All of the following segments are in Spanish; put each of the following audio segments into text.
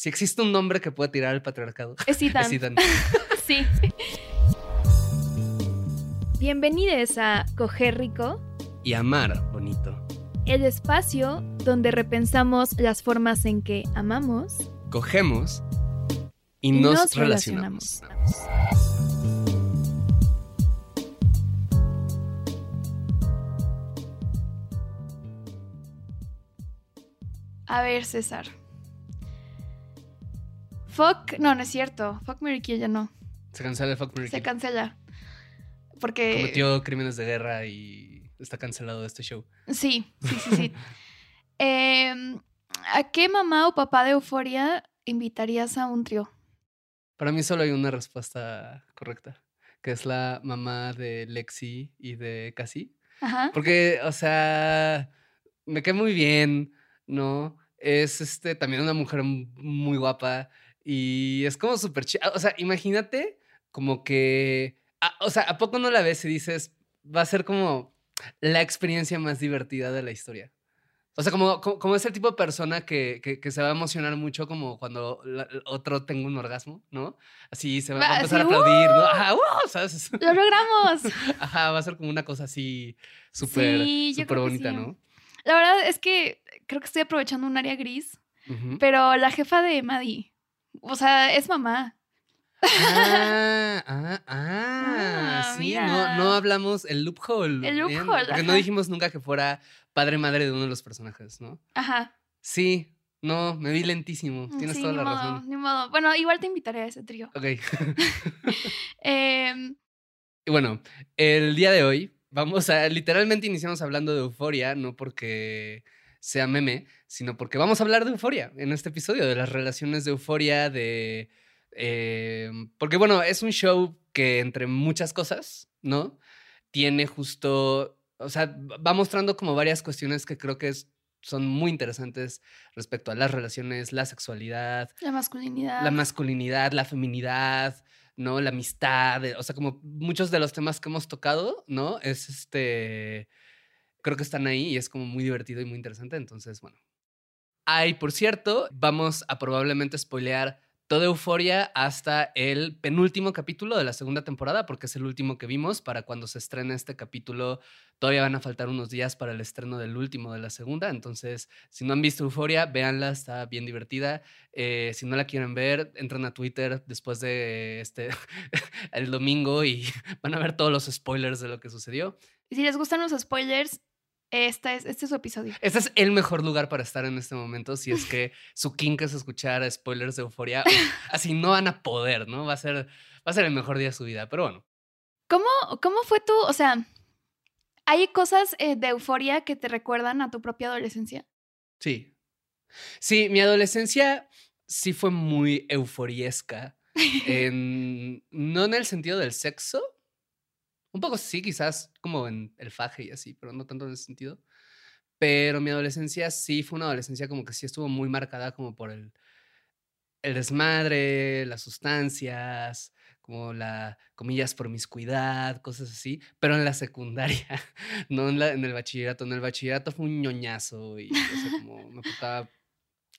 Si existe un nombre que pueda tirar al patriarcado. Es Ethan. Es Ethan. sí. Bienvenidos a Coger Rico, Y amar bonito. el espacio donde repensamos las formas en que amamos Cogemos y, y nos, relacionamos. A ver, César. Fuck, no, no es cierto. Fuck Mary Kill ya no. Se cancela el Fuck Mary Se Kill. cancela. Porque. Cometió crímenes de guerra y está cancelado este show. Sí, sí, sí, sí. Em, ¿A qué mamá o papá de Euforia invitarías a un trío? Para mí solo hay una respuesta correcta, que es la mamá de Lexi y de Cassie. Ajá. Porque, o sea, me cae muy bien, ¿no? Es este también una mujer muy guapa y es como súper chida. O sea, imagínate como que. ah, o sea, ¿a poco no la ves y dices, va a ser como la experiencia más divertida de la historia? O sea, como, como, como ese tipo de persona que, que, que se va a emocionar mucho como cuando la- el otro tenga un orgasmo, ¿no? Así se va, va a empezar a aplaudir, ¿no? Ajá, ¡uh! ¿sabes? ¡Lo logramos! Ajá, va a ser como una cosa así súper Sí, bonita, sí. ¿no? La verdad es que creo que estoy aprovechando un área gris, pero la jefa de Maddie, o sea, es mamá. Ah, ah, ah, Ah, sí, no, no hablamos el loophole. El loophole, Porque no dijimos nunca que fuera padre madre de uno de los personajes, ¿no? Ajá. Sí, no, me vi lentísimo. Tienes sí, toda la modo, razón. ni modo. Bueno, igual te invitaré a ese trío. Ok. Em, Y bueno, el día de hoy vamos a, literalmente iniciamos hablando de euforia, no porque sea meme, sino porque vamos a hablar de euforia en este episodio, de las relaciones de euforia, de... eh, porque bueno, es un show que entre muchas cosas, ¿no? Tiene justo, o sea, va mostrando como varias cuestiones que creo que es- son muy interesantes respecto a las relaciones, la sexualidad, la masculinidad. la masculinidad, la feminidad, ¿no? La amistad, eh, o sea, como muchos de los temas que hemos tocado, ¿no? Es este, creo que están ahí y es como muy divertido y muy interesante, entonces, bueno. Ay, por cierto, vamos a probablemente spoilear toda Euforia hasta el penúltimo capítulo de la segunda temporada, porque es el último que vimos. Para cuando se estrene este capítulo, todavía van a faltar unos días para el estreno del último de la segunda. Entonces, si no han visto Euforia, véanla, está bien divertida. Eh, si no la quieren ver, entren a Twitter después de este el domingo y van a ver todos los spoilers de lo que sucedió. Y si les gustan los spoilers, esta es, este es su episodio. Este es el mejor lugar para estar en este momento. Si es que su kink es escuchar spoilers de euforia, uf, así no van a poder, ¿no? Va a ser, va a ser el mejor día de su vida. Pero bueno, ¿Cómo, cómo fue tu, o sea, hay cosas eh, de euforia que te recuerdan a tu propia adolescencia? sí. Sí, mi adolescencia sí fue muy euforiesca. en- no en el sentido del sexo. Un poco sí, quizás como en el faje y así, pero no tanto en ese sentido. Pero mi adolescencia sí fue una adolescencia como que sí estuvo muy marcada como por el, el desmadre, las sustancias, como la, comillas, promiscuidad, cosas así, pero en la secundaria, no en, la- en el bachillerato. En el bachillerato fue un ñoñazo y, me portaba,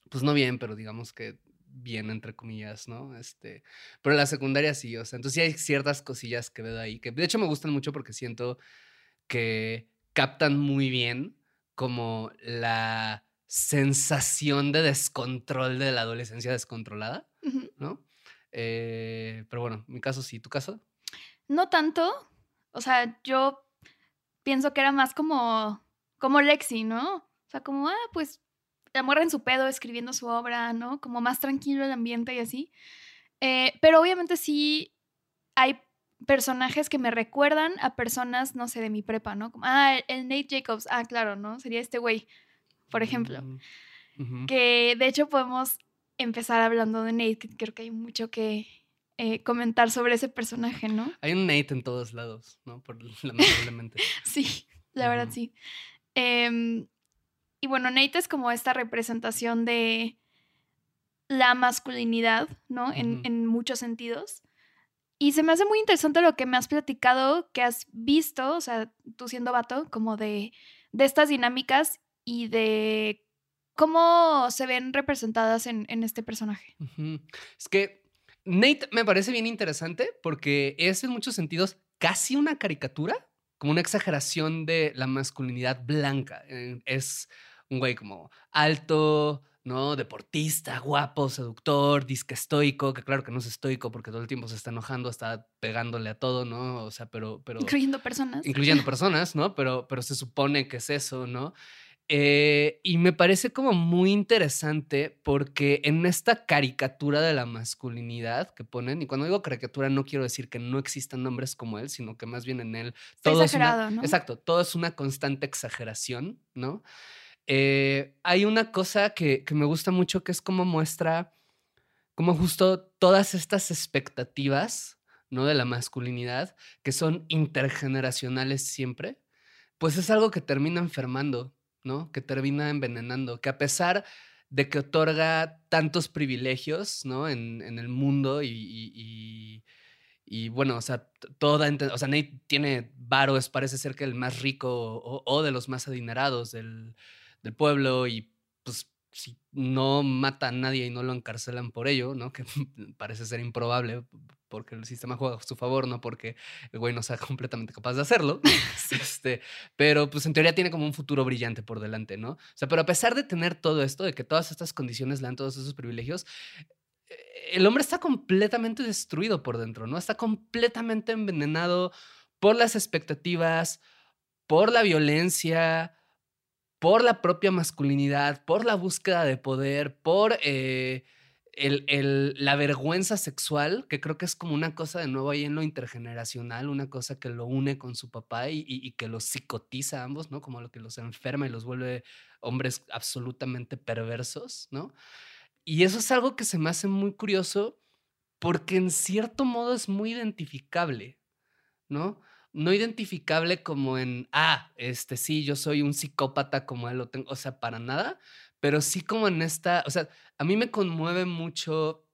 pues no bien, pero digamos que bien, entre comillas, ¿no? Este, pero en la secundaria sí, o sea, entonces sí hay ciertas cosillas que veo ahí, que de hecho me gustan mucho porque siento que captan muy bien como la sensación de descontrol de la adolescencia descontrolada. ¿no? Eh, pero bueno, mi caso sí, ¿tu caso? No tanto. O sea, yo pienso que era más como, como Lexi, ¿no? O sea, como, ah, pues la morra en su pedo escribiendo su obra, ¿no? Como más tranquilo el ambiente y así. Eh, pero obviamente sí hay personajes que me recuerdan a personas, no sé, de mi prepa, ¿no? Como, ah, el Nate Jacobs, ah, claro, ¿no? Sería este güey, por ejemplo. Mm. Que de hecho podemos empezar hablando de Nate, que creo que hay mucho que eh, comentar sobre ese personaje, ¿no? Hay un Nate en todos lados, ¿no? Por, lamentablemente. Sí, la verdad sí. Em, y bueno, Nate es como esta representación de la masculinidad, ¿no? En, muchos sentidos. Y se me hace muy interesante lo que me has platicado, que has visto, o sea, tú siendo vato, como de, de estas dinámicas y de cómo se ven representadas en, en este personaje. Es que Nate me parece bien interesante porque es en muchos sentidos casi una caricatura, como una exageración de la masculinidad blanca. Eh, Es un güey como alto, ¿no? Deportista, guapo, seductor, disque estoico, que claro que no es estoico porque todo el tiempo se está enojando, está pegándole a todo, ¿no? O sea, pero... pero Incluyendo personas. incluyendo personas, ¿no? Pero, pero se supone que es eso, ¿no? Eh, y me parece como muy interesante porque en esta caricatura de la masculinidad que ponen, y cuando digo caricatura no quiero decir que no existan nombres como él, sino que más bien en él Está todo es una, exagerado, ¿no? exacto, todo es una constante exageración, ¿no? Eh, hay una cosa que, que me gusta mucho que es como muestra, como justo todas estas expectativas, ¿no? De la masculinidad, que son intergeneracionales siempre, pues es algo que termina enfermando, ¿no? Que termina envenenando, que a pesar de que otorga tantos privilegios, ¿no? En, en el mundo y, y- bueno, o sea, toda, o sea, Nate tiene varo, es parece ser que el más rico o, o de los más adinerados del, del pueblo y pues si no mata a nadie y no lo encarcelan por ello, ¿no? Que parece ser improbable porque el sistema juega a su favor, no porque el güey no sea completamente capaz de hacerlo. Este, pero pues en teoría tiene como un futuro brillante por delante, ¿no? O sea, pero a pesar de tener todo esto, de que todas estas condiciones le dan todos esos privilegios, eh, el hombre está completamente destruido por dentro, ¿no? Está completamente envenenado por las expectativas, por la violencia, por la propia masculinidad, por la búsqueda de poder, por eh, el- el- la vergüenza sexual, que creo que es como una cosa de nuevo ahí en lo intergeneracional, una cosa que lo une con su papá y, y- que los psicotiza a ambos, ¿no? Como lo que los enferma y los vuelve hombres absolutamente perversos, ¿no? Y eso es algo que se me hace muy curioso porque en cierto modo es muy identificable, ¿no? No identificable como en, ah, este sí, yo soy un psicópata como él lo tengo, o sea, para nada, pero sí como en esta, o sea, a mí me conmueve mucho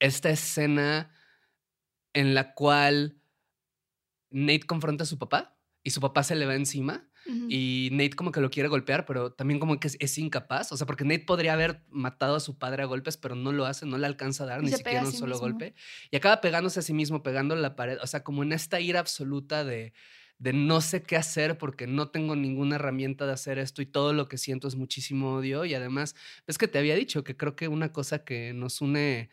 esta escena en la cual Nate confronta a su papá y su papá se le va encima Y Nate como que lo quiere golpear, pero también como que es, es incapaz. O sea, porque Nate podría haber matado a su padre a golpes, pero no lo hace, no le alcanza a dar Y ni siquiera a un sí solo mismo. golpe. Y acaba pegándose a sí mismo, pegando la pared. O sea, como en esta ira absoluta de, de no sé qué hacer porque no tengo ninguna herramienta de hacer esto y todo lo que siento es muchísimo odio. Y además, es que te había dicho que creo que una cosa que nos une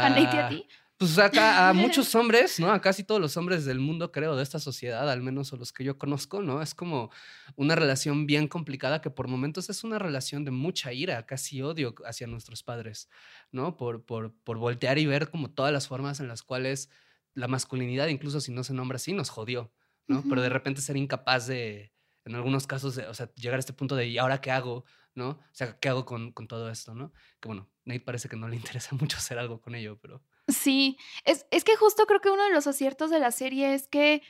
¿A Nate y a a- ti? Pues acá a muchos hombres, ¿no? A casi todos los hombres del mundo, creo, de esta sociedad, al menos o los que yo conozco, ¿no? Es como una relación bien complicada que por momentos es una relación de mucha ira, casi odio hacia nuestros padres, ¿no? Por, por, por voltear y ver como todas las formas en las cuales la masculinidad, incluso si no se nombra así, nos jodió, ¿no? Pero de repente ser incapaz de, en algunos casos, de, o sea, llegar a este punto de, ¿y ahora qué hago? ¿No? O sea, ¿qué hago con, con todo esto, no? Que bueno, Nate parece que no le interesa mucho hacer algo con ello, pero... Sí, es, es que justo creo que uno de los aciertos de la serie es que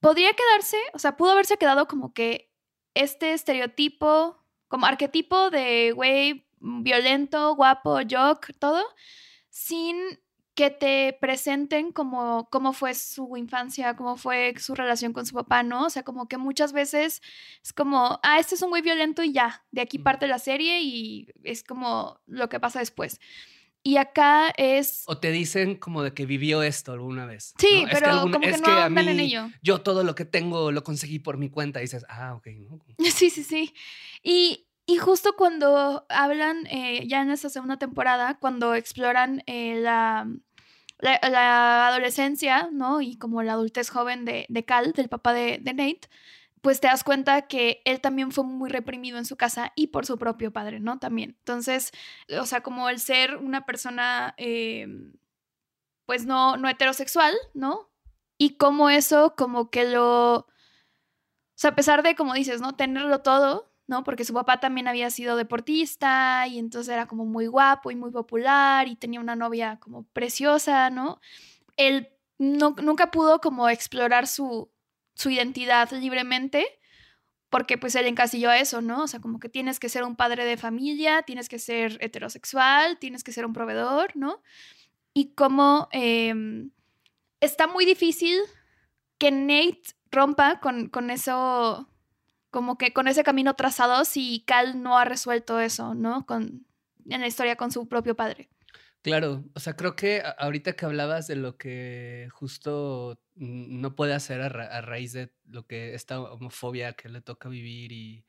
podría quedarse, o sea, pudo haberse quedado como que este estereotipo, como arquetipo de güey violento, guapo, jock, todo, sin que te presenten como cómo fue su infancia, cómo fue su relación con su papá, ¿no? O sea, como que muchas veces es como, ah, este es un güey violento y ya, de aquí parte la serie y es como lo que pasa después. Y acá es... O te dicen como de que vivió esto alguna vez. Sí, ¿no? Es pero alguna- como que es no a andan en mí, ello. Yo todo lo que tengo lo conseguí por mi cuenta. Y dices, ah, ok, ¿no? Sí, sí, sí. Y, y justo cuando hablan, eh, ya en esta segunda temporada, cuando exploran eh, la, la, la adolescencia, ¿no? Y como la adultez joven de, de Cal, del papá de, de Nate, pues te das cuenta que él también fue muy reprimido en su casa y por su propio padre, ¿no? También. Entonces, o sea, como el ser una persona, eh, pues no, no heterosexual, ¿no? Y como eso, como que lo, o sea, a pesar de, como dices, ¿no? Tenerlo todo, ¿no? Porque su papá también había sido deportista y entonces era como muy guapo y muy popular y tenía una novia como preciosa, ¿no? Él no, nunca pudo como explorar su, su identidad libremente, porque pues él encasilló eso, ¿no? O sea, como que tienes que ser un padre de familia, tienes que ser heterosexual, tienes que ser un proveedor, ¿no? Y como eh, está muy difícil que Nate rompa con, con eso, como que con ese camino trazado si Cal no ha resuelto eso, ¿no? Con, en la historia con su propio padre. Claro, o sea, creo que ahorita que hablabas de lo que justo no puede hacer a, ra a, raíz de lo que esta homofobia que le toca vivir y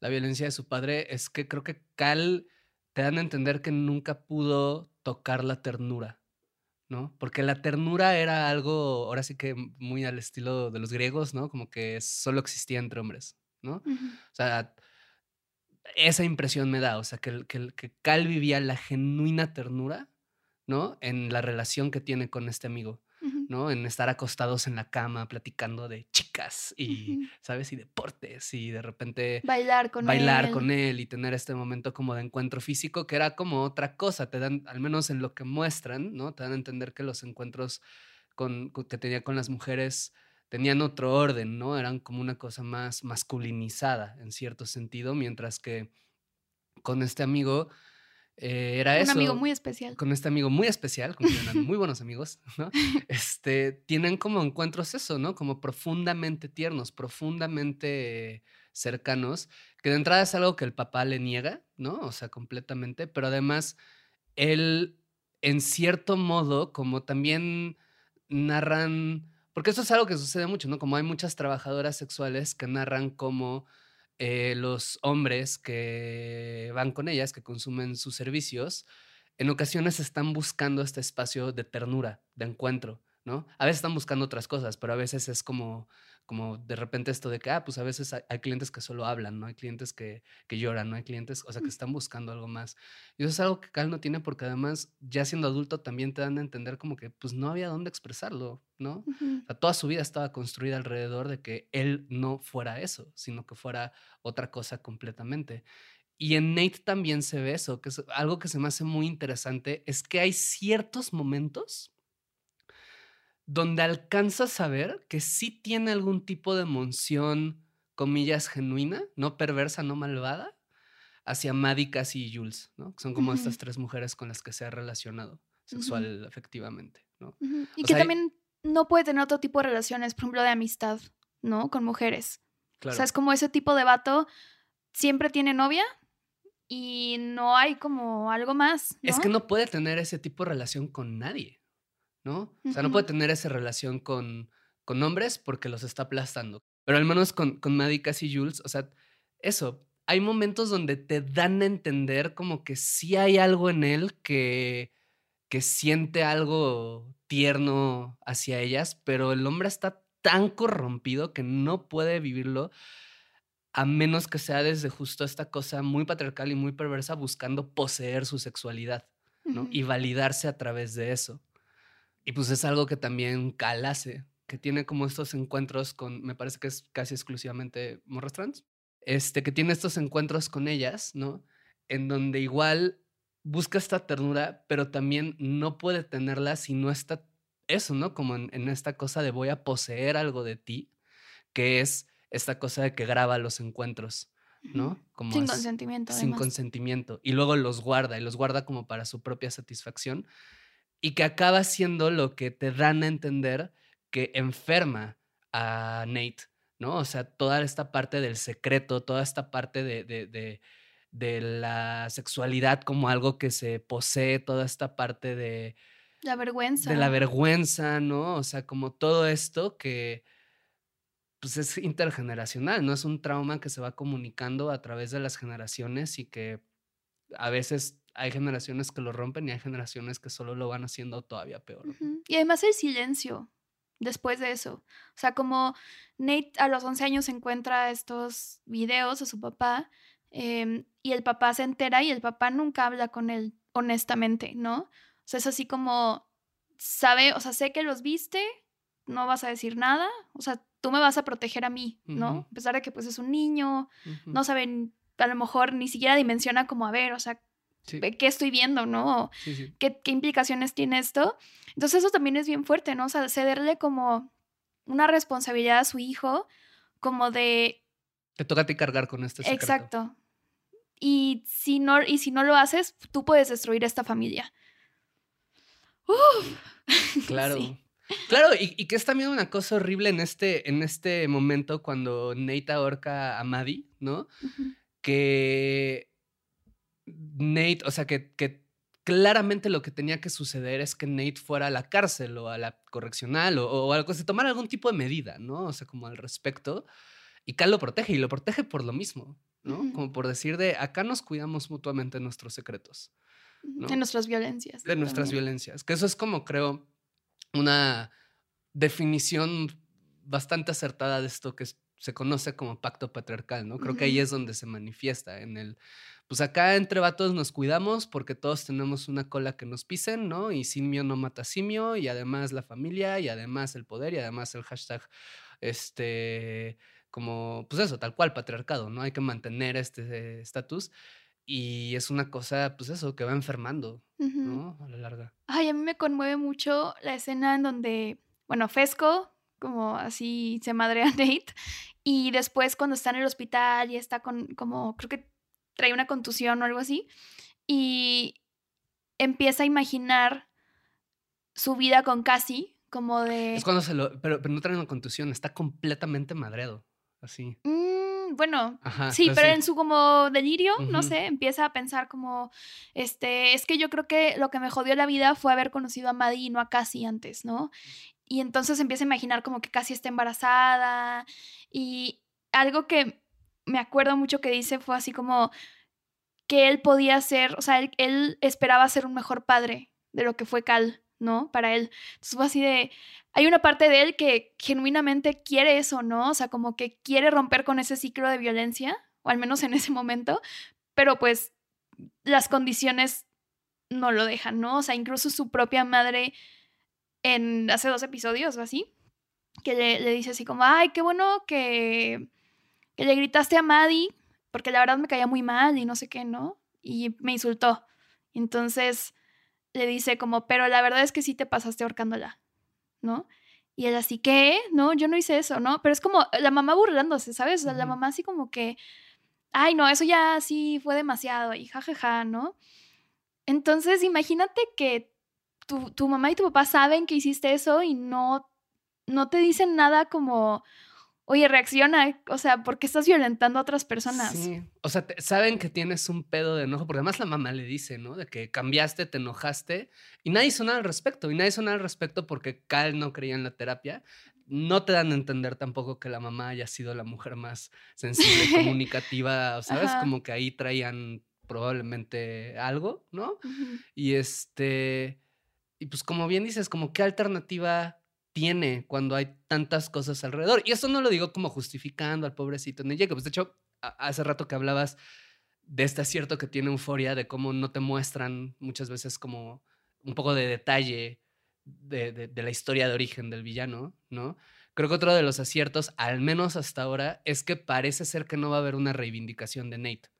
la violencia de su padre, es que creo que Cal te dan a entender que nunca pudo tocar la ternura, ¿no? Porque la ternura era algo, ahora sí que muy al estilo de los griegos, ¿no? Como que solo existía entre hombres, ¿no? Uh -huh. O sea, esa impresión me da, o sea, que, que, que Cal vivía la genuina ternura, ¿no? En la relación que tiene con este amigo, uh -huh. ¿no? En estar acostados en la cama platicando de chicas y, uh -huh. ¿sabes? Y deportes y de repente bailar con bailar él. con él y tener este momento como de encuentro físico que era como otra cosa, te dan, al menos en lo que muestran, ¿no? Te dan a entender que los encuentros con, que tenía con las mujeres tenían otro orden, ¿no? Eran como una cosa más masculinizada en cierto sentido, mientras que con este amigo eh, era un eso. Un amigo muy especial. Con este amigo muy especial, con quien eran muy buenos amigos, ¿no? Este, tienen como encuentros eso, ¿no? Como profundamente tiernos, profundamente cercanos, que de entrada es algo que el papá le niega, ¿no? O sea, completamente, pero además él, en cierto modo, como también narran porque eso es algo que sucede mucho, ¿no? Como hay muchas trabajadoras sexuales que narran cómo eh, los hombres que van con ellas, que consumen sus servicios, en ocasiones están buscando este espacio de ternura, de encuentro, ¿no? A veces están buscando otras cosas, pero a veces es como, como de repente esto de que, ah, pues a veces hay, clientes que solo hablan, ¿no? Hay clientes que, que, lloran, ¿no? Hay clientes, o sea, que están buscando algo más. Y eso es algo que Cal no tiene porque además, ya siendo adulto, también te dan a entender como que, pues no había dónde expresarlo, ¿no? Uh -huh. o sea, toda su vida estaba construida alrededor de que él no fuera eso, sino que fuera otra cosa completamente. Y en Nate también se ve eso, que es algo que se me hace muy interesante, es que hay ciertos momentos donde alcanzas a ver que sí tiene algún tipo de emoción, comillas, genuina, no perversa, no malvada, hacia Maddie, Cassie y Jules, ¿no? Que son como uh -huh. estas tres mujeres con las que se ha relacionado sexual, uh -huh. efectivamente, ¿no? Uh -huh. Y o que sea, también no puede tener otro tipo de relaciones, por ejemplo, de amistad, ¿no? Con mujeres. Claro. O sea, es como ese tipo de vato siempre tiene novia y no hay como algo más. ¿no? Es que no puede tener ese tipo de relación con nadie. ¿No? O sea, no puede tener esa relación con, con hombres porque los está aplastando. Pero al menos con, con Maddie, Cassie y Jules, o sea, eso, hay momentos donde te dan a entender como que sí hay algo en él que, que siente algo tierno hacia ellas, pero el hombre está tan corrompido que no puede vivirlo a menos que sea desde justo esta cosa muy patriarcal y muy perversa buscando poseer su sexualidad, ¿no? Uh -huh. Y validarse a través de eso. Y pues es algo que también Cal hace, que tiene como estos encuentros con, me parece que es casi exclusivamente morras trans, este, que tiene estos encuentros con ellas, ¿no? En donde igual busca esta ternura, pero también no puede tenerla si no está eso, ¿no? Como en, en esta cosa de voy a poseer algo de ti, que es esta cosa de que graba los encuentros, ¿no? Como sin consentimiento. Sin además. consentimiento. Y luego los guarda, y los guarda como para su propia satisfacción y que acaba siendo lo que te dan a entender que enferma a Nate, ¿no? O sea, toda esta parte del secreto, toda esta parte de, de, de, de la sexualidad como algo que se posee, toda esta parte de... La vergüenza. De la vergüenza, ¿no? O sea, como todo esto que pues es intergeneracional, ¿no? Es un trauma que se va comunicando a través de las generaciones y que a veces hay generaciones que lo rompen y hay generaciones que solo lo van haciendo todavía peor. Y además el silencio después de eso. O sea, como Nate a los 11 años encuentra estos videos de su papá em, y el papá se entera y el papá nunca habla con él honestamente, ¿no? O sea, es así como, sabe, o sea, sé que los viste, no vas a decir nada, o sea, tú me vas a proteger a mí, ¿no? A pesar de que pues es un niño, no saben, a lo mejor ni siquiera dimensiona como, a ver, o sea, Sí, ¿qué estoy viendo, no? O, sí, sí. ¿qué, qué implicaciones tiene esto? Entonces eso también es bien fuerte, ¿no? O sea, cederle como una responsabilidad a su hijo, como de, Te toca a ti cargar con este secreto. exacto. Y si, no, y si no lo haces, tú puedes destruir esta familia. Uf. Claro. Sí. Claro, y, y que es también una cosa horrible en este, en este momento cuando Nate ahorca a Maddie, ¿no? Que Nate, o sea, que, que claramente lo que tenía que suceder es que Nate fuera a la cárcel o a la correccional o, o algo, se tomara algún tipo de medida, ¿no? O sea, como al respecto. Y Cal lo protege y lo protege por lo mismo, ¿no? Como por decir de acá nos cuidamos mutuamente nuestros secretos, ¿no? De nuestras violencias. de nuestras también. violencias. Que eso es como, creo, una definición bastante acertada de esto que es- se conoce como pacto patriarcal, ¿no? Creo que ahí es donde se manifiesta en el, pues acá entre vatos nos cuidamos porque todos tenemos una cola que nos pisen, ¿no? Y simio no mata simio, y además la familia, y además el poder, y además el hashtag, este, como, pues eso, tal cual, patriarcado, ¿no? Hay que mantener este estatus. Y es una cosa, pues eso, que va enfermando. ¿no? A la larga. Ay, a mí me conmueve mucho la escena en donde, bueno, Fesco, como así se madrea Nate, y después cuando está en el hospital y está con, como, creo que trae una contusión o algo así, y empieza a imaginar su vida con Cassie, como de... Es cuando se lo. Pero, pero no trae una contusión, está completamente madreado. Así. "Mm, bueno, Ajá. Sí, pero en su como delirio, no sé, empieza a pensar como, este, es que yo creo que lo que me jodió la vida fue haber conocido a Maddie y no a Cassie antes, ¿no? Y entonces empieza a imaginar como que Cassie está embarazada y algo que me acuerdo mucho que dice fue así como que él podía ser, o sea, él, él esperaba ser un mejor padre de lo que fue Cal, ¿no? Para él. Entonces fue así de, hay una parte de él que genuinamente quiere eso, ¿no? O sea, como que quiere romper con ese ciclo de violencia, o al menos en ese momento, pero pues las condiciones no lo dejan, ¿no? O sea, incluso su propia madre en hace dos episodios o así, que le, le dice así como, ay, qué bueno que, que le gritaste a Maddie, porque la verdad me caía muy mal y no sé qué, ¿no? Y me insultó. Entonces le dice como, pero la verdad es que sí te pasaste ahorcándola, ¿no? Y él así, ¿qué? No, yo no hice eso, ¿no? Pero es como la mamá burlándose, ¿sabes? O sea, la mamá así como que, ay, no, eso ya sí fue demasiado y jajaja, ¿no? Entonces, imagínate que tu, tu mamá y tu papá saben que hiciste eso y no, no te dicen nada como, oye, reacciona, o sea, ¿por qué estás violentando a otras personas? Sí. O sea, saben que tienes un pedo de enojo, porque además la mamá le dice, ¿no? De que cambiaste, te enojaste, y nadie hizo nada al respecto. Y nadie hizo nada al respecto porque Cal no creía en la terapia. No te dan a entender tampoco que la mamá haya sido la mujer más sensible, comunicativa, ¿sabes? Ajá. Como que ahí traían probablemente algo, ¿no? Y este, y pues como bien dices, como qué alternativa tiene cuando hay tantas cosas alrededor. Y eso no lo digo como justificando al pobrecito de Jacob. De hecho, hace rato que hablabas de este acierto que tiene Euforia, de cómo no te muestran muchas veces como un poco de detalle de, de- de la historia de origen del villano, ¿no? Creo que otro de los aciertos, al menos hasta ahora, es que parece ser que no va a haber una reivindicación de Nate.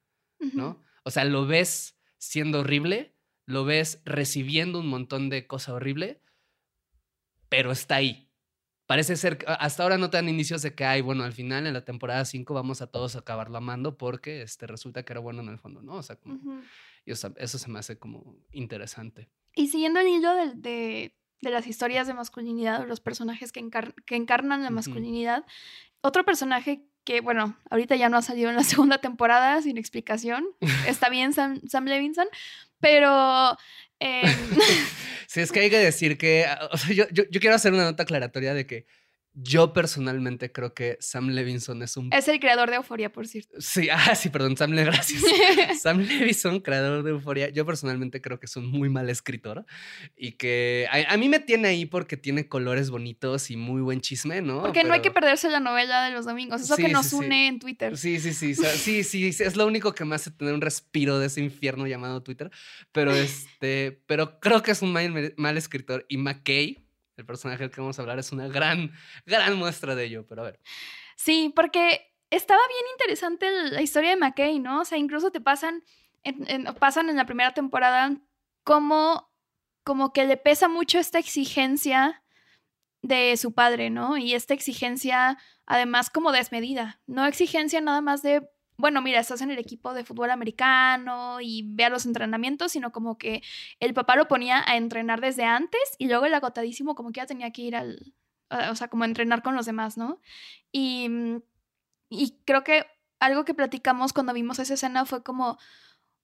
¿no? O sea, lo ves siendo horrible, lo ves recibiendo un montón de cosa horrible, pero está ahí. Parece ser que hasta ahora no te dan indicios de que, ay, bueno, al final en la temporada 5 vamos a todos acabarlo amando porque este, resulta que era bueno en el fondo, ¿no? O sea, como, Ujú. y, o sea, eso se me hace como interesante. Y siguiendo el hilo de, de- de las historias de masculinidad o los personajes que, encar- que encarnan la masculinidad, otro personaje que, bueno, ahorita ya no ha salido en la segunda temporada sin explicación, está bien Sam, Sam Levinson, pero... em, Sí, es que hay que decir que, ah, o sea, yo, yo, yo quiero hacer una nota aclaratoria de que yo personalmente creo que Sam Levinson es un... Es el creador de Euforia, por cierto. Sí, ah, sí, perdón, Sam, Le- gracias. Sam Levinson, creador de Euforia, yo personalmente creo que es un muy mal escritor y que a, a mí me tiene ahí porque tiene colores bonitos y muy buen chisme, ¿no? Porque no hay que perderse la novela de los domingos. Eso Sí, que nos sí, sí. une en Twitter. Sí, sí, sí, sí, sí, sí, es lo único que me hace tener un respiro de ese infierno llamado Twitter, pero este, pero creo que es un mal, mal escritor y McKay, el personaje del que vamos a hablar, es una gran, gran muestra de ello, pero a ver. Sí, porque estaba bien interesante la historia de McKay, ¿no? O sea, incluso te pasan en, en- pasan en la primera temporada como, como que le pesa mucho esta exigencia de su padre, ¿no? Y esta exigencia, además, como desmedida. No exigencia nada más de, bueno, mira, estás en el equipo de fútbol americano y ve a los entrenamientos, sino como que el papá lo ponía a entrenar desde antes y luego el agotadísimo como que ya tenía que ir al, o sea, como entrenar con los demás, ¿no? Y, mm, y creo que algo que platicamos cuando vimos esa escena fue como,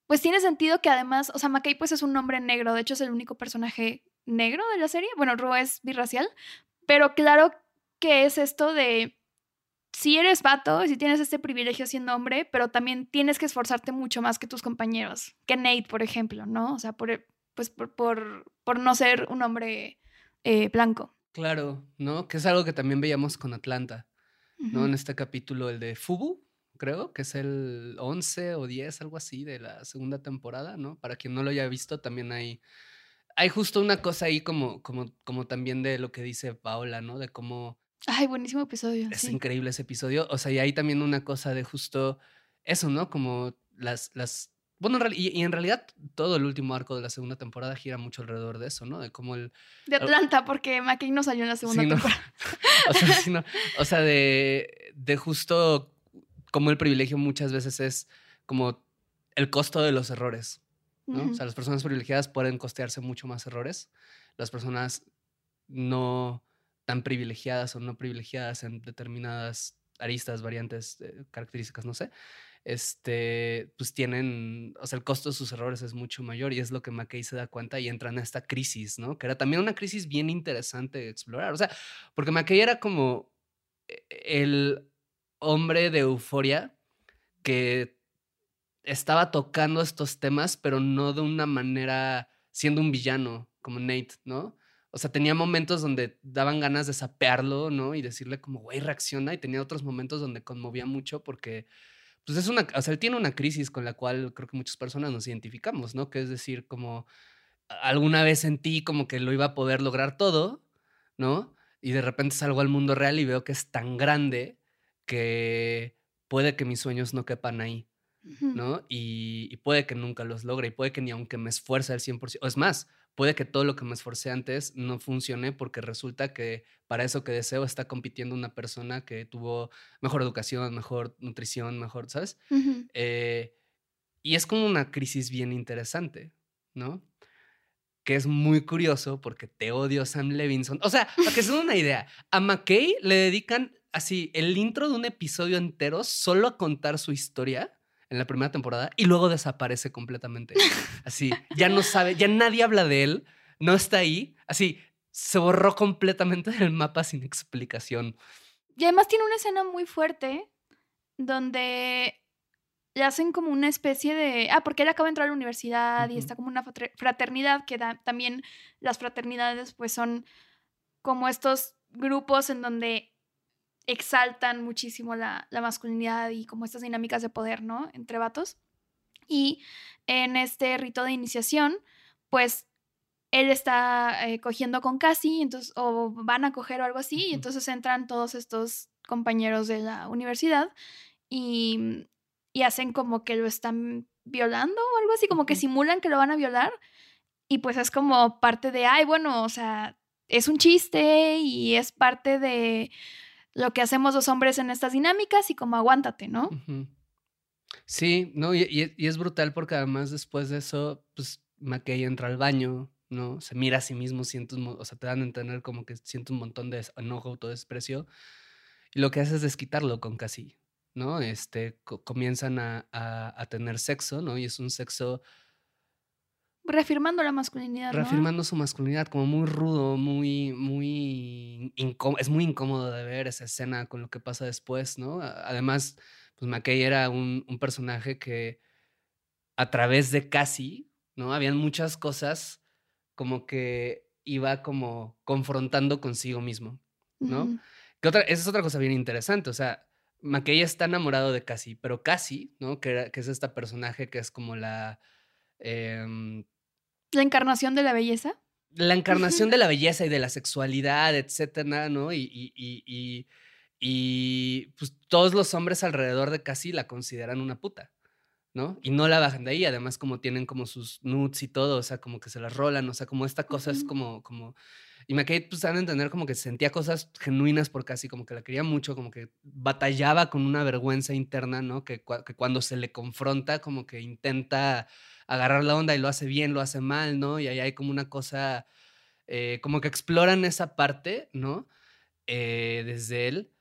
pues tiene sentido que además, o sea, McKay pues es un hombre negro, de hecho es el único personaje negro de la serie, bueno, Ru es birracial, pero claro que es esto de, si eres vato, si tienes este privilegio siendo hombre, pero también tienes que esforzarte mucho más que tus compañeros, que Nate, por ejemplo, ¿no? O sea, por, pues por, por, por no ser un hombre eh, blanco. Claro, ¿no? Que es algo que también veíamos con Atlanta, ¿no? En este capítulo, el de Fubu, creo, que es el 11 o 10, algo así, de la segunda temporada, ¿no? Para quien no lo haya visto, también hay, hay justo una cosa ahí como, como, como también de lo que dice Paola, ¿no? De cómo Ay, buenísimo episodio. es sí. increíble ese episodio. O sea, y hay también una cosa de justo eso, ¿no? Como las, las, bueno, y, y en realidad todo el último arco de la segunda temporada gira mucho alrededor de eso, ¿no? De cómo el, De Atlanta, porque McKay no salió en la segunda Sí, no. temporada. o sea, sí, no, o sea, de, de justo como el privilegio muchas veces es como el costo de los errores. O sea, las personas privilegiadas pueden costearse mucho más errores. Las personas no tan privilegiadas o no privilegiadas en determinadas aristas, variantes, eh, características, no sé, este, pues tienen, o sea, el costo de sus errores es mucho mayor y es lo que McKay se da cuenta y entra en esta crisis, ¿no? Que era también una crisis bien interesante de explorar, o sea, porque McKay era como eh, el hombre de euforia que estaba tocando estos temas, pero no de una manera siendo un villano como Nate, ¿no? O sea, tenía momentos donde daban ganas de sapearlo, ¿no? Y decirle como, güey, reacciona. Y tenía otros momentos donde conmovía mucho porque, pues es una, o sea, él tiene una crisis con la cual creo que muchas personas nos identificamos, ¿no? Que es decir, como, alguna vez sentí como que lo iba a poder lograr todo, ¿no? Y de repente salgo al mundo real y veo que es tan grande que puede que mis sueños no quepan ahí. ¿no? Y, y puede que nunca los logre y puede que ni aunque me esfuerce al 100%, o es más, puede que todo lo que me esforcé antes no funcione porque resulta que para eso que deseo está compitiendo una persona que tuvo mejor educación, mejor nutrición, mejor, ¿sabes? Eh, y es como una crisis bien interesante, ¿no? Que es muy curioso porque te odio Sam Levinson. O sea, para que se den una idea, a McKay le dedican así el intro de un episodio entero solo a contar su historia en la primera temporada y luego desaparece completamente. Así, ya no sabe, ya nadie habla de él, no está ahí, así, se borró completamente del mapa sin explicación. Y además tiene una escena muy fuerte donde le hacen como una especie de... Ah, porque él acaba de entrar a la universidad y está como una fraternidad, que da- también las fraternidades pues son como estos grupos en donde exaltan muchísimo la, la masculinidad y como estas dinámicas de poder, ¿no? Entre vatos. Y en este rito de iniciación, pues él está eh, cogiendo con Cassie, entonces, o van a coger o algo así, y entonces entran todos estos compañeros de la universidad y, y hacen como que lo están violando o algo así, como que simulan que lo van a violar, y pues es como parte de, ay, bueno, o sea, es un chiste y es parte de lo que hacemos los hombres en estas dinámicas y como aguántate, ¿no? Sí, no, y, es brutal porque además después de eso, pues McKay entra al baño, ¿no? Se mira a sí mismo, siente un mo- o sea, te dan a entender como que siente un montón de enojo, autodesprecio, y lo que hace es desquitarlo con Cassie, ¿no? Este, co- comienzan a tener sexo, ¿no? Y es un sexo reafirmando la masculinidad. ¿no? reafirmando su masculinidad, como muy rudo, muy, muy incómodo. Es muy incómodo de ver esa escena con lo que pasa después, ¿no? Además, pues McKay era un, un personaje que a través de Cassie, ¿no? Habían muchas cosas como que iba como confrontando consigo mismo. ¿no? Que otra, esa es otra cosa bien interesante. O sea, McKay está enamorado de Cassie, pero Cassie, ¿no? Que, que es esta personaje que es como la. Em, La encarnación de la belleza. la encarnación de la belleza y de la sexualidad, etcétera, ¿no? Y, y, y, y- pues todos los hombres alrededor de Cassie la consideran una puta, ¿no? Y no la bajan de ahí, además como tienen como sus nudes y todo, o sea, como que se las rolan, o sea, como esta cosa es como, como, y McKay pues han de entender como que sentía cosas genuinas por Cassie, como que la quería mucho, como que batallaba con una vergüenza interna, ¿no? Que, que cuando se le confronta como que intenta agarrar la onda y lo hace bien, lo hace mal, ¿no? Y ahí hay como una cosa, eh, como que exploran esa parte, ¿no? Eh, desde él.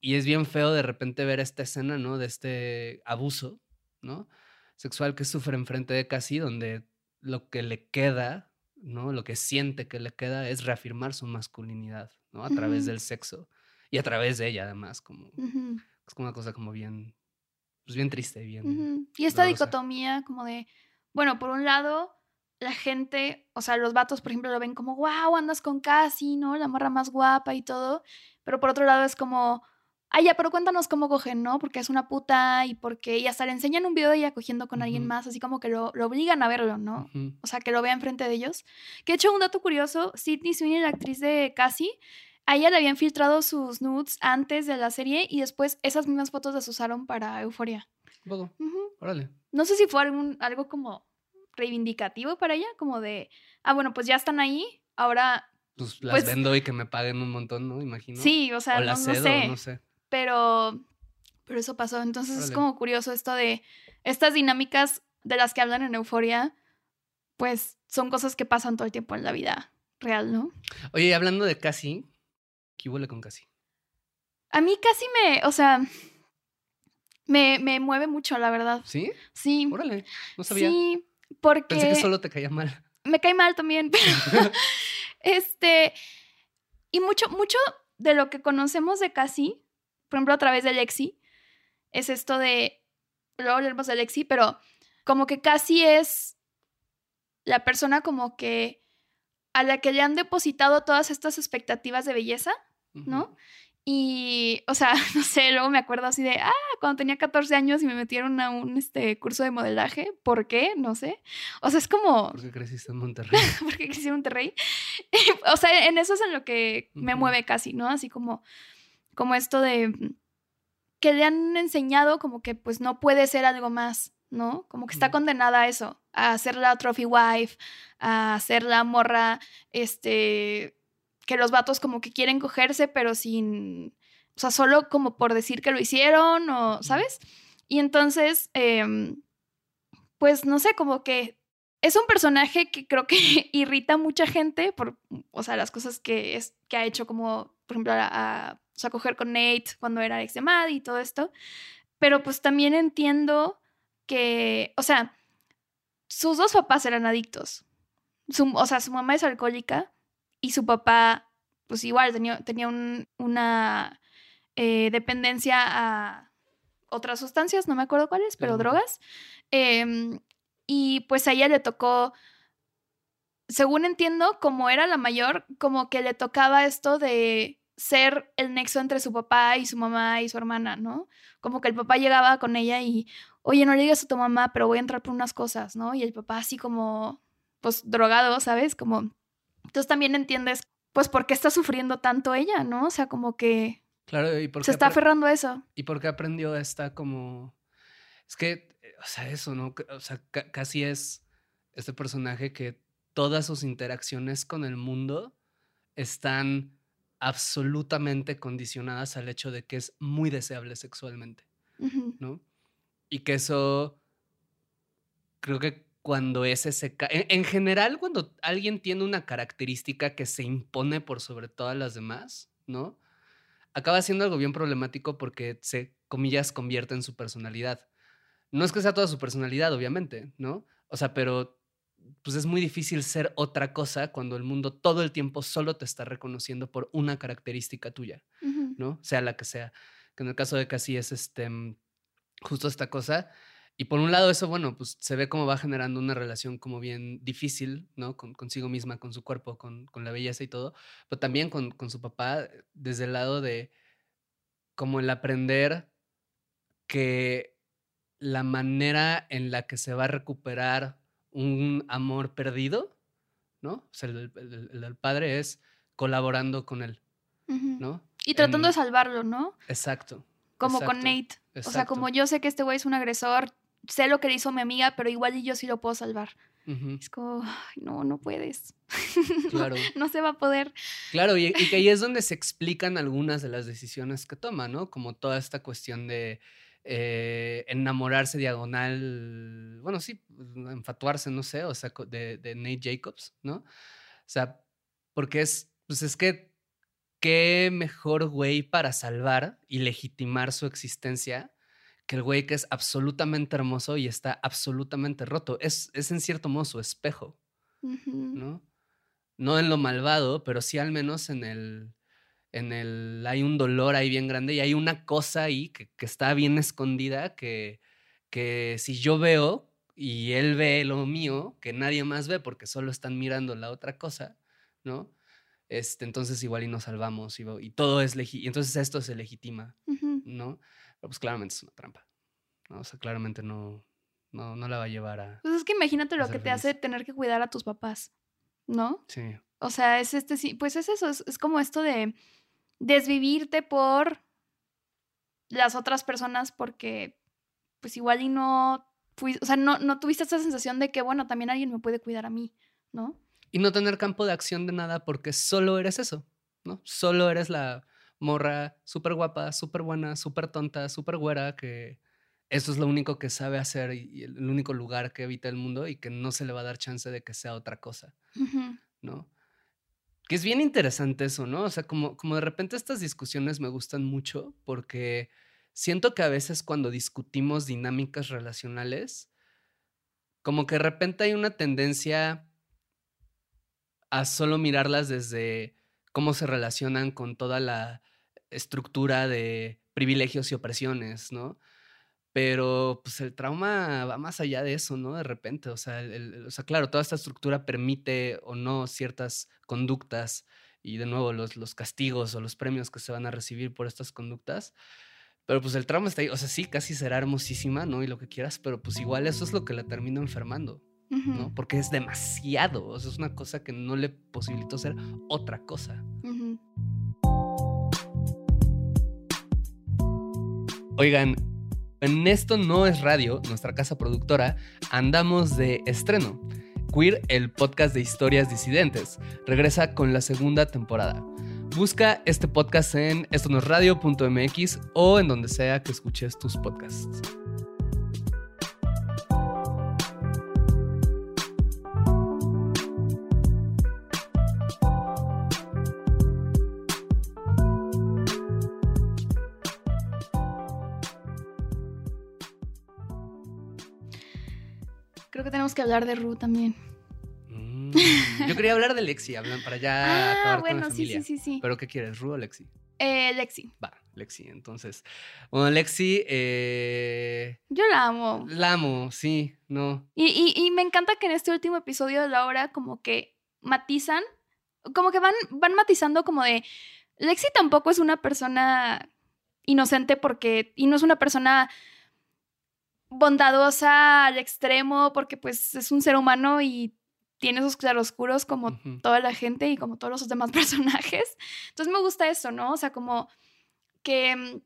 Y es bien feo de repente ver esta escena, ¿no? De este abuso, ¿no? Sexual que sufre enfrente de Cassie, donde lo que le queda, ¿no? Lo que siente que le queda es reafirmar su masculinidad, ¿no? A través del sexo. Y a través de ella, además, como... Es como una cosa como bien... Pues bien triste, bien... Y esta dolorosa. dicotomía como de, bueno, por un lado, la gente, o sea, los vatos, por ejemplo, lo ven como, wow, andas con Cassie, ¿no? La morra más guapa y todo. Pero por otro lado es como, ay, ya, pero cuéntanos cómo cogen, ¿no? Porque es una puta y porque, y hasta le enseñan un video de ella cogiendo con alguien más, así como que lo, lo obligan a verlo, ¿no? O sea, que lo vea enfrente de ellos. Que de hecho, un dato curioso, Sydney Sweeney, la actriz de Cassie, a ella le habían filtrado sus nudes antes de la serie y después esas mismas fotos las usaron para Euforia. Un poco, Ujú. órale. No sé si fue algún, algo como reivindicativo para ella, como de, ah, bueno, pues ya están ahí, ahora Pues las Pues- vendo y que me paguen un montón, ¿no? Imagino. sí, o sea, o no, las no sé, no sé. pero, pero eso pasó. Entonces es como curioso esto de estas dinámicas de las que hablan en Euforia, pues son cosas que pasan todo el tiempo en la vida real, ¿no? Oye, hablando de Cassie, ¿qué huele con Cassie? A mí casi me, o sea, me, me mueve mucho, la verdad. ¿Sí? Sí. Órale, no sabía. Sí, porque Pensé que solo te caía mal. me cae mal también, pero este, y mucho, mucho de lo que conocemos de Cassie, por ejemplo, a través de Lexi, es esto de, luego hablaremos de Lexi, pero como que Cassie es la persona como que a la que le han depositado todas estas expectativas de belleza ¿no? Y, o sea, no sé, luego me acuerdo así de, ah, cuando tenía 14 años y me metieron a un este, curso de modelaje, ¿por qué? No sé. O sea, es como, Porque creciste en Monterrey. porque crecí en Monterrey. o sea, en eso es en lo que me mueve casi, ¿no? Así como, como esto de mm, que le han enseñado como que pues no puede ser algo más, ¿no? Como que está condenada a eso, a ser la trophy wife, a ser la morra, este, que los vatos como que quieren cogerse, pero sin, o sea, solo como por decir que lo hicieron, o. ¿sabes? Y entonces, em, pues no sé, como que es un personaje que creo que irrita a mucha gente por, o sea, las cosas que, es, que ha hecho, como, por ejemplo, a, a- o sea, coger con Nate cuando era ex de Maddie y todo esto. Pero pues también entiendo que, o sea, sus dos papás eran adictos. Su- o sea, su mamá es alcohólica y su papá, pues igual, tenía, tenía un- una eh, dependencia a otras sustancias, no me acuerdo cuáles, pero drogas. Em, y pues a ella le tocó, según entiendo, como era la mayor, como que le tocaba esto de ser el nexo entre su papá y su mamá y su hermana, ¿no? Como que el papá llegaba con ella y, oye, no le digas a tu mamá, pero voy a entrar por unas cosas, ¿no? Y el papá así como, pues, drogado, ¿sabes? Como, entonces también entiendes, pues, por qué está sufriendo tanto ella, ¿no? O sea, como que Claro, y porque se está aferrando a eso. y porque aprendió esta como es que eh, o sea eso no o sea ca- casi es este personaje que todas sus interacciones con el mundo están absolutamente condicionadas al hecho de que es muy deseable sexualmente. ¿no? Y que eso, creo que cuando ese se ca- en, en general, cuando alguien tiene una característica que se impone por sobre todas las demás, ¿no? Acaba siendo algo bien problemático porque se, comillas, convierte en su personalidad. No es que sea toda su personalidad, obviamente, ¿no? O sea, pero pues es muy difícil ser otra cosa cuando el mundo todo el tiempo solo te está reconociendo por una característica tuya. ¿no? Sea la que sea. Que en el caso de Cassie es este, mm, justo esta cosa. Y por un lado eso, bueno, pues se ve cómo va generando una relación como bien difícil, ¿no? Con, consigo misma, con su cuerpo, con, con la belleza y todo, pero también con, con su papá desde el lado de como el aprender que la manera en la que se va a recuperar un amor perdido, ¿no? O sea, el, el- el padre es colaborando con él. ¿no? Y tratando En- de salvarlo, ¿no? Exacto. Como con exacto, Nate. O sea, como yo sé que este güey es un agresor, sé lo que le hizo mi amiga, pero igual y yo sí lo puedo salvar. Es como, "Ay, no, no puedes. Claro. No se va a poder. Claro, y, y que ahí es donde se explican algunas de las decisiones que toma, ¿no? Como toda esta cuestión de eh, enamorarse diagonal, bueno, sí, enfatuarse, no sé, o sea, de, de Nate Jacobs, ¿no? O sea, porque es, pues es que, qué mejor güey para salvar y legitimar su existencia que el güey que es absolutamente hermoso y está absolutamente roto. Es, es en cierto modo su espejo. ¿no? No en lo malvado, pero sí al menos en el, en el, hay un dolor ahí bien grande y hay una cosa ahí que, que está bien escondida que, que si yo veo y él ve lo mío, que nadie más ve porque solo están mirando la otra cosa, ¿no? Este, entonces igual y nos salvamos y, y todo es legítimo, entonces esto se legitima. ¿no? Pero pues claramente es una trampa, ¿no? O sea, claramente no, no, no la va a llevar a... Pues es que imagínate lo que te hace tener que cuidar a tus papás, ¿no? Sí, O sea, es este, sí, pues es eso, es, es como esto de desvivirte por las otras personas porque, pues igual y no, fui, o sea, no, no tuviste esa sensación de que, bueno, también alguien me puede cuidar a mí, ¿no? y no tener campo de acción de nada porque solo eres eso, ¿no? Solo eres la morra súper guapa, súper buena, súper tonta, súper güera, que eso es lo único que sabe hacer y el único lugar que habita el mundo y que no se le va a dar chance de que sea otra cosa. ¿no? Que es bien interesante eso, ¿no? O sea, como, como de repente estas discusiones me gustan mucho porque siento que a veces cuando discutimos dinámicas relacionales, como que de repente hay una tendencia a solo mirarlas desde cómo se relacionan con toda la estructura de privilegios y opresiones, ¿no? Pero pues el trauma va más allá de eso, ¿no? De repente, o sea, el- el- o sea, claro, toda esta estructura permite o no ciertas conductas y de nuevo los, los castigos o los premios que se van a recibir por estas conductas. Pero pues el trauma está ahí, o sea, sí, casi será hermosísima, ¿no? Y lo que quieras, pero pues igual eso es lo que la termina enfermando. ¿no? Porque es demasiado, o sea, es una cosa que no le posibilitó ser otra cosa. Ujú. Oigan, en esto no es radio, nuestra casa productora, andamos de estreno. Queer, el podcast de historias disidentes, regresa con la segunda temporada. Busca este podcast en esto no es radio.mx o en donde sea que escuches tus podcasts. Tenemos que hablar de Ru también. Mm, yo quería hablar de Lexi, hablan para ya ah, acabar con bueno, sí, sí, sí. ¿Pero qué quieres, Ru o Lexi? Eh, Lexi. Va, Lexi. Entonces, bueno, Lexi, eh, Yo la amo. la amo, sí, no. Y, y- y me encanta que en este último episodio de la hora como que matizan, como que van, van matizando como de, Lexi tampoco es una persona inocente porque, y no es una persona bondadosa al extremo porque pues es un ser humano y tiene sus claroscuros como toda la gente y como todos los demás personajes. Entonces me gusta eso, ¿no? O sea, como que mm,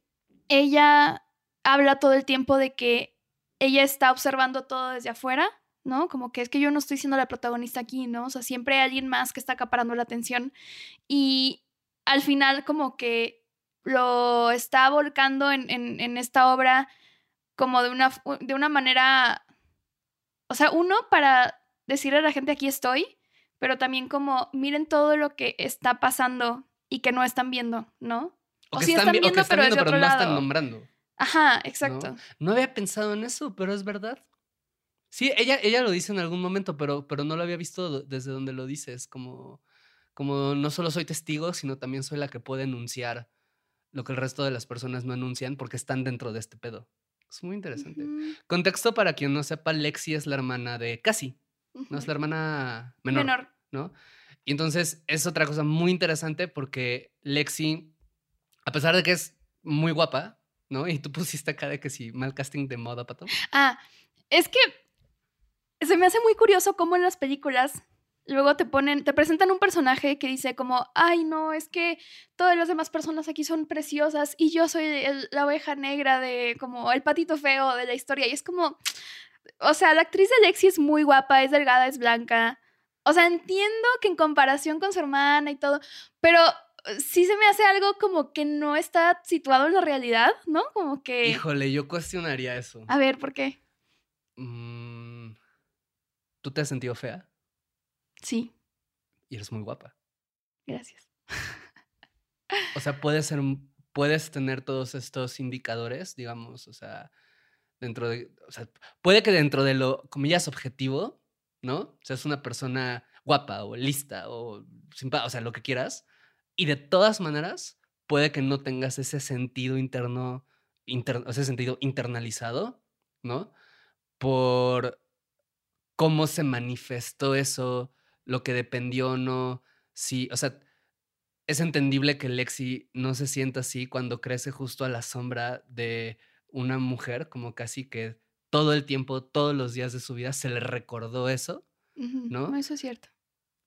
ella habla todo el tiempo de que ella está observando todo desde afuera, ¿no? Como que es que yo no estoy siendo la protagonista aquí, ¿no? O sea, siempre hay alguien más que está acaparando la atención y al final como que lo está volcando en, en- en esta obra como de una, de una manera, o sea, uno para decirle a la gente aquí estoy, pero también como miren todo lo que está pasando y que no están viendo, ¿no? O sí están vi- viendo, pero desde otro no están nombrando. Ajá, exacto. No había pensado en eso, pero es verdad. Sí, ella, ella lo dice en algún momento, pero, pero no lo había visto desde donde lo dices, como, como no solo soy testigo, sino también soy la que puede enunciar lo que el resto de las personas no enuncian porque están dentro de este pedo. Es muy interesante. Contexto para quien no sepa, Lexi es la hermana de Cassie, ¿no? Es la hermana menor, Menor. ¿no? Y entonces es otra cosa muy interesante porque Lexi, a pesar de que es muy guapa, ¿no? Y tú pusiste acá de que sí, mal casting de moda, pato. Ah, es que se me hace muy curioso cómo en las películas luego te ponen, te presentan un personaje que dice como, ay no, es que todas las demás personas aquí son preciosas y yo soy el- la oveja negra de como el patito feo de la historia. Y es como, o sea, la actriz de Lexi es muy guapa, es delgada, es blanca. O sea, entiendo que en comparación con su hermana y todo, pero eh, sí se me hace algo como que no está situado en la realidad, ¿no? Como que... Híjole, yo cuestionaría eso. A ver, ¿por qué? Mm, ¿Tú te has sentido fea? Sí, Y eres muy guapa. gracias. O sea, puedes ser, puedes tener todos estos indicadores, digamos, o sea, dentro de, o sea, puede que dentro de lo, comillas, objetivo, ¿no? Seas una persona guapa o lista o simpa- o sea, lo que quieras. Y de todas maneras, puede que no tengas ese sentido interno, inter- ese sentido internalizado, ¿no? Por cómo se manifestó eso, lo que dependió o no, sí, o sea, es entendible que Lexi no se sienta así cuando crece justo a la sombra de una mujer, como casi que todo el tiempo, todos los días de su vida se le recordó eso. ¿No? Eso es cierto.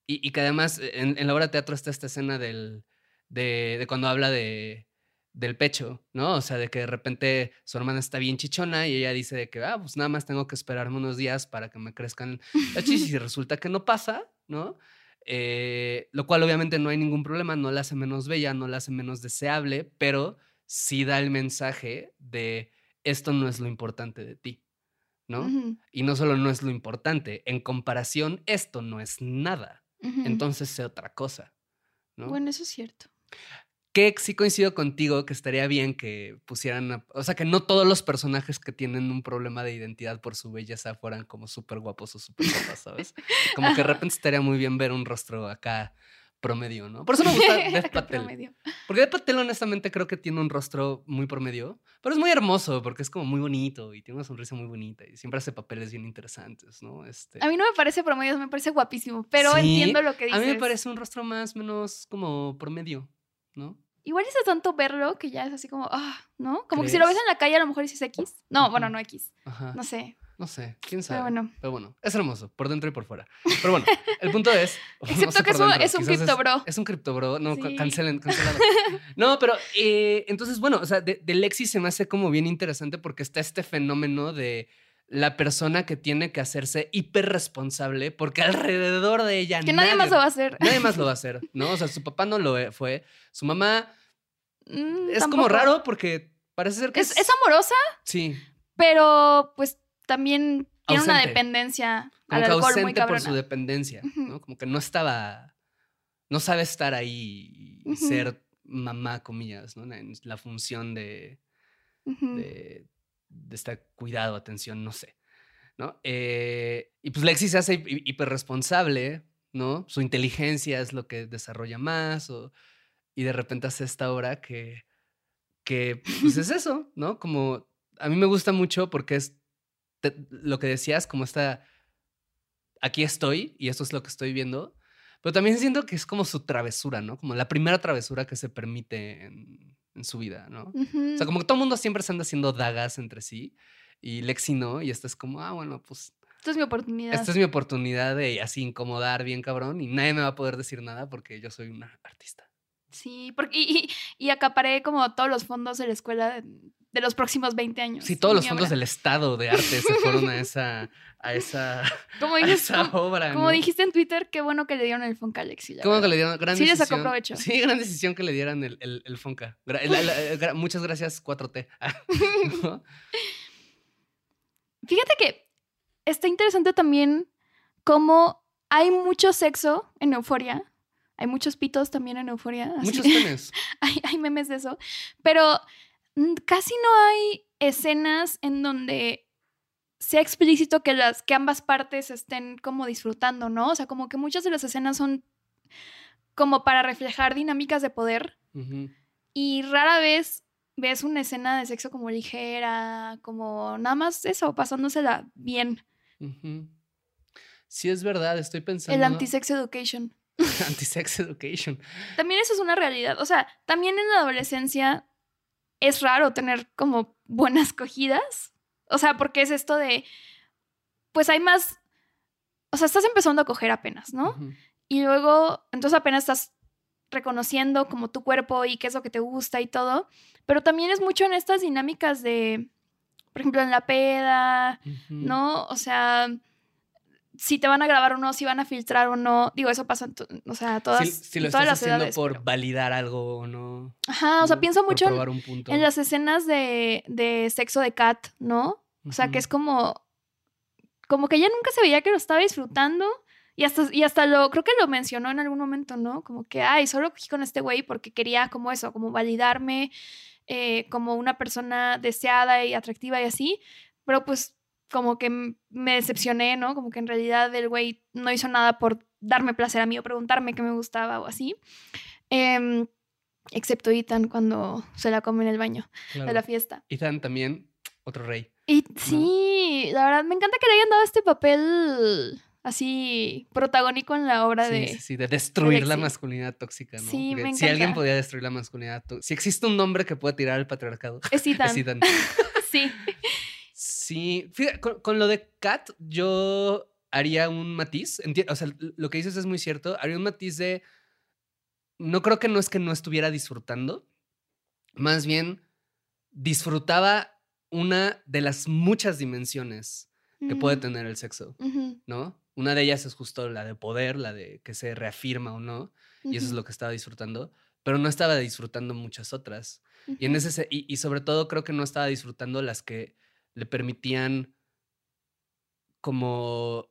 Y, y que además eh, en, en la obra de teatro está esta escena del, de, de cuando habla de, del pecho, ¿no? O sea, de que de repente su hermana está bien chichona y ella dice de que, ah, pues nada más tengo que esperarme unos días para que me crezcan las chichis y resulta que no pasa, ¿no? Eh, lo cual obviamente no hay ningún problema, no la hace menos bella, no la hace menos deseable, pero sí da el mensaje de esto no es lo importante de ti, ¿no? Y no solo no es lo importante, en comparación, esto no es nada. Entonces sé otra cosa, ¿no? Bueno, eso es cierto. Que sí coincido contigo que estaría bien que pusieran, a- o sea, que no todos los personajes que tienen un problema de identidad por su belleza fueran como súper guapos o súper guapas, ¿sabes? Como que de repente estaría muy bien ver un rostro acá promedio, ¿no? Por eso me gusta Dev Patel. promedio. Porque Dev Patel honestamente creo que tiene un rostro muy promedio, pero es muy hermoso porque es como muy bonito y tiene una sonrisa muy bonita y siempre hace papeles bien interesantes, ¿no? Este, A mí no me parece promedio, me parece guapísimo, pero Sí, entiendo lo que a dices. mí me parece un rostro más menos como promedio, ¿no? Igual es tanto verlo que ya es así como, ah, ¿no? Como que si lo ves en la calle a lo mejor dices X. No, bueno, no X. Ajá. No sé. No sé, quién sabe. Pero bueno. Pero bueno, es hermoso, por dentro y por fuera. Pero bueno, el punto es. no Excepto sé que es un, es un criptobro. Es un criptobro. No, Sí. cancelen, cancelado. No, pero eh, entonces, bueno, o sea, de, de Lexi se me hace como bien interesante porque está este fenómeno de la persona que tiene que hacerse hiper responsable porque alrededor de ella Que nadie más lo va a hacer. Nadie más lo va a hacer, ¿no? O sea, su papá no lo e- fue. Su mamá Mm, es como raro porque parece ser que Es, es amorosa, Sí, pero pues también tiene una dependencia como al que alcohol muy ausente por su dependencia. ¿no? Como que no estaba, no sabe estar ahí y ser mamá, comillas, ¿no? En la función de, de estar cuidado, atención, no sé, ¿no? Eh, y pues Lexi se hace hi- hiperresponsable, ¿no? Su inteligencia es lo que desarrolla más, o- y de repente hace esta obra que, que pues es eso, ¿no? Como a mí me gusta mucho porque es te- lo que decías, como esta, aquí estoy y esto es lo que estoy viendo, pero también siento que es como su travesura, ¿no? Como la primera travesura que se permite en, en su vida, ¿no? O sea, como que todo el mundo siempre se anda haciendo dagas entre sí y Lexi no, y esta es como, ah, bueno, pues Esta es mi oportunidad. esta es mi oportunidad de así incomodar bien cabrón y nadie me va a poder decir nada porque yo soy una artista. Sí, porque, y, y, y acaparé como todos los fondos de la escuela de, los próximos 20 años. Sí, todos los fondos del Estado de arte se fueron a esa, a esa, Como, a esa como, obra. como ¿no? dijiste en Twitter, qué bueno que le dieron el Fonca a Alexi. Qué bueno que le dieron gran Sí le sacó provecho. Sí, gran decisión que le dieran el, el, el Fonca. Muchas gracias, 4T. ¿No? Fíjate que está interesante también cómo hay mucho sexo en Euforia. Hay muchos pitos también en Euforia. Muchos penes. hay, hay memes de eso. Pero casi no hay escenas en donde sea explícito que las que ambas partes estén como disfrutando, ¿no? O sea, como que muchas de las escenas son como para reflejar dinámicas de poder y rara vez ves una escena de sexo como ligera, como nada más eso, pasándosela bien. Sí, es verdad, estoy pensando. El anti-sex education. Anti-sex education. También eso es una realidad. O sea, también en la adolescencia es raro tener como buenas cogidas. O sea, porque es esto de, pues hay más, o sea, estás empezando a coger apenas, ¿no? Y luego, entonces apenas estás reconociendo como tu cuerpo y qué es lo que te gusta y todo. Pero también es mucho en estas dinámicas de, por ejemplo, en la peda. ¿no? O sea, si te van a grabar o no, si van a filtrar o no. Digo, eso pasa en, o sea, todas, si, si lo en todas estás las haciendo edades. por pero- validar algo o no. Ajá, o sea, pienso mucho en, en las escenas de, de sexo de Kat, ¿no? O sea, que Ujú. es como. Como que ella nunca se veía que lo estaba disfrutando. Y hasta, y hasta lo. Creo que lo mencionó en algún momento, ¿no? Como que, ay, solo cogí con este güey porque quería como eso, como validarme eh, como una persona deseada y atractiva y así. Pero pues, como que me decepcioné, ¿no? Como que en realidad el güey no hizo nada por darme placer a mí o preguntarme qué me gustaba o así. Em, excepto Ethan cuando se la come en el baño de la fiesta. Ethan también, otro rey. Y sí, la verdad, me encanta que le hayan dado este papel así protagónico en la obra Sí, de... sí, sí, de destruir la masculinidad tóxica, ¿no? Sí, Porque me Si alguien encanta. podía destruir la masculinidad tóxica, si existe un nombre que pueda tirar al patriarcado, Es Ethan. es Ethan. Sí. Sí, fíjate, con, con lo de Kat, yo haría un matiz. enti- o sea, lo que dices es muy cierto. Haría un matiz de. No creo que no es que no estuviera disfrutando. Más bien, disfrutaba una de las muchas dimensiones que puede Ujú, tener el sexo, ¿no? Una de ellas es justo la de poder, la de que se reafirma o no. Y eso es lo que estaba disfrutando. Pero no estaba disfrutando muchas otras. Y, en ese, se- y, y sobre todo creo que no estaba disfrutando las que le permitían como...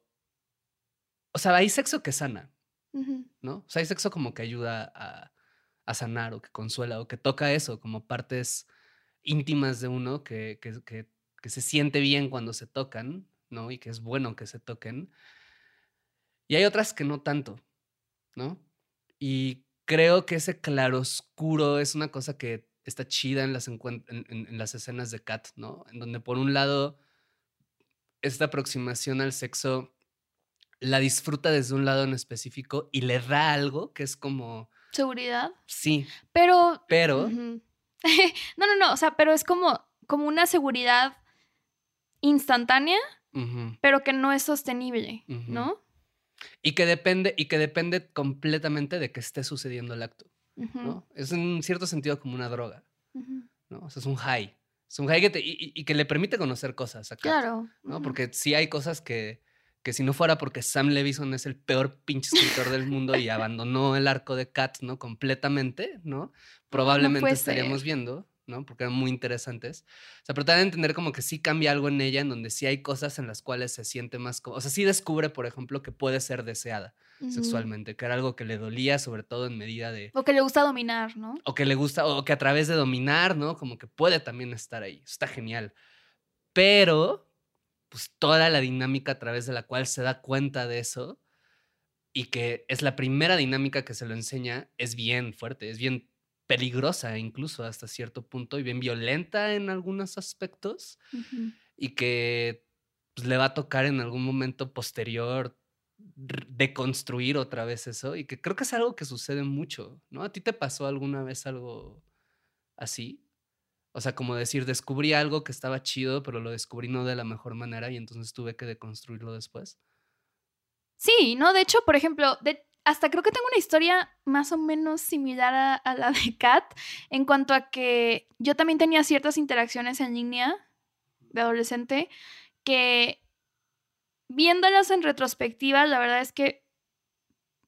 O sea, hay sexo que sana, ¿no? O sea, hay sexo como que ayuda a, a sanar o que consuela o que toca eso, como partes íntimas de uno que, que, que- que se siente bien cuando se tocan, ¿no? Y que es bueno que se toquen. Y hay otras que no tanto, ¿no? Y creo que ese claroscuro es una cosa que está chida en las, en, en- en las escenas de Kat, ¿no? En donde por un lado esta aproximación al sexo la disfruta desde un lado en específico y le da algo que es como, Seguridad. sí, Pero... pero... no, no, no. O sea, pero es como, como una seguridad instantánea, pero que no es sostenible. ¿no? Y que depende, y que depende completamente de que esté sucediendo el acto, Es en cierto sentido como una droga. ¿no? O sea, es un high. Es un high que te- y, que le permite conocer cosas a Kat, Claro. ¿no? Porque sí hay cosas que, que si no fuera porque Sam Levison es el peor pinche escritor del mundo y abandonó el arco de Kat, ¿no? Completamente, ¿no? Probablemente estaríamos viendo, ¿no? Porque eran muy interesantes. O sea, pero te a entender como que sí cambia algo en ella, en donde sí hay cosas en las cuales se siente más... O sea, sí descubre, por ejemplo, que puede ser deseada Sexualmente, que era algo que le dolía, sobre todo en medida de... O que le gusta dominar, ¿no? O que le gusta, o que a través de dominar, ¿no? Como que puede también estar ahí. Está genial. Pero, pues toda la dinámica a través de la cual se da cuenta de eso y que es la primera dinámica que se lo enseña, es bien fuerte, es bien peligrosa incluso hasta cierto punto y bien violenta en algunos aspectos y que pues, le va a tocar en algún momento posterior deconstruir otra vez eso y que creo que es algo que sucede mucho, ¿no? ¿A ti te pasó alguna vez algo así? O sea, como decir, descubrí algo que estaba chido, pero lo descubrí no de la mejor manera y entonces tuve que deconstruirlo después. Sí, ¿no? De hecho, por ejemplo, de- hasta creo que tengo una historia más o menos similar a, a la de Kat en cuanto a que yo también tenía ciertas interacciones en línea de adolescente que viéndolas en retrospectiva, la verdad es que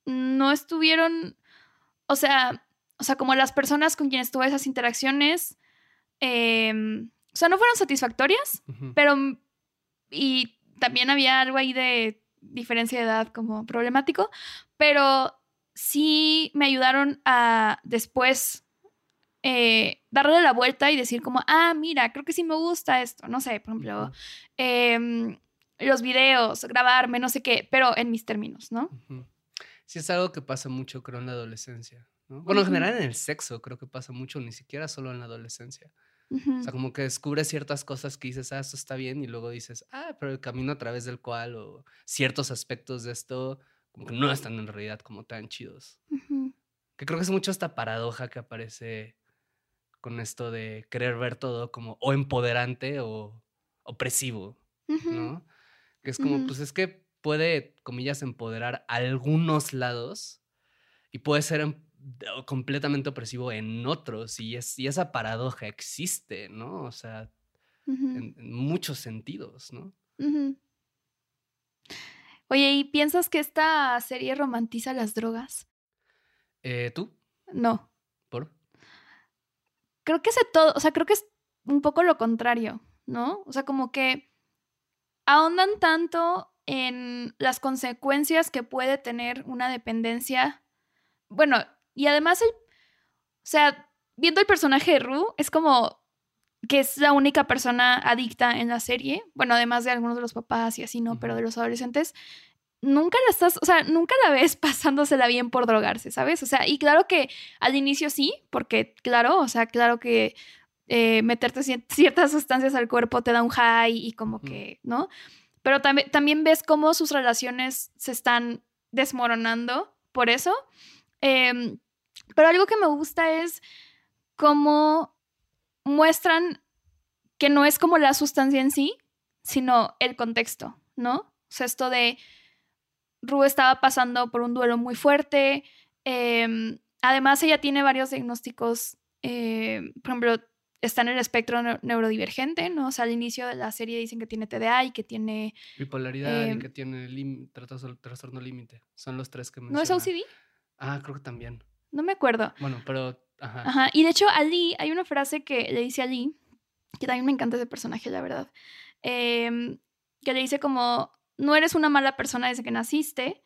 no estuvieron, o sea, o sea, como las personas con quienes tuve esas interacciones, em, o sea, no fueron satisfactorias, pero y también había algo ahí de diferencia de edad como problemático, pero sí me ayudaron a después eh, darle la vuelta y decir como, ah, mira, creo que sí me gusta esto, no sé, por ejemplo. Los videos, grabarme, no sé qué, pero en mis términos, ¿no? Sí, es algo que pasa mucho, creo, en la adolescencia. ¿no? Bueno, en general en el sexo creo que pasa mucho, ni siquiera solo en la adolescencia. O sea, como que descubres ciertas cosas que dices, ah, esto está bien, y luego dices, ah, pero el camino a través del cual, o ciertos aspectos de esto, como que no están en realidad como tan chidos. Que creo que es mucho esta paradoja que aparece con esto de querer ver todo como o empoderante o opresivo, ¿no? Que es como, pues es que puede, comillas, empoderar algunos lados y puede ser em- completamente opresivo en otros. Y, es, y esa paradoja existe, ¿no? O sea, en, en muchos sentidos, ¿no? Oye, ¿y piensas que esta serie romantiza las drogas? Eh, ¿Tú? No. ¿Por? creo que es todo, o sea, creo que es un poco lo contrario, ¿no? O sea, como que ahondan tanto en las consecuencias que puede tener una dependencia. Bueno, y además, el, o sea, viendo el personaje de Rue, es como que es la única persona adicta en la serie. Bueno, además de algunos de los papás y así, ¿no? Pero de los adolescentes. Nunca la estás, o sea, nunca la ves pasándosela bien por drogarse, ¿sabes? O sea, y claro que al inicio sí, porque claro, o sea, claro que eh, meterte cier- ciertas sustancias al cuerpo te da un high y como Ujú. que, ¿no? Pero también, también ves cómo sus relaciones se están desmoronando por eso. Em, pero algo que me gusta es cómo muestran que no es como la sustancia en sí, sino el contexto, ¿no? O sea, esto de Ru estaba pasando por un duelo muy fuerte. em, además, ella tiene varios diagnósticos. em, por ejemplo, está en el espectro neu- neurodivergente, ¿no? O sea, al inicio de la serie dicen que tiene TDA y que tiene. Bipolaridad y Em, que tiene trastorno, límite. Son los tres que ¿No es menciona. OCD? Ah, creo que también. No me acuerdo. Bueno, pero, ajá. Ajá. Y de hecho, Ali, hay una frase que le dice a Ali, que también me encanta ese personaje, la verdad. em, que le dice como, no eres una mala persona desde que naciste.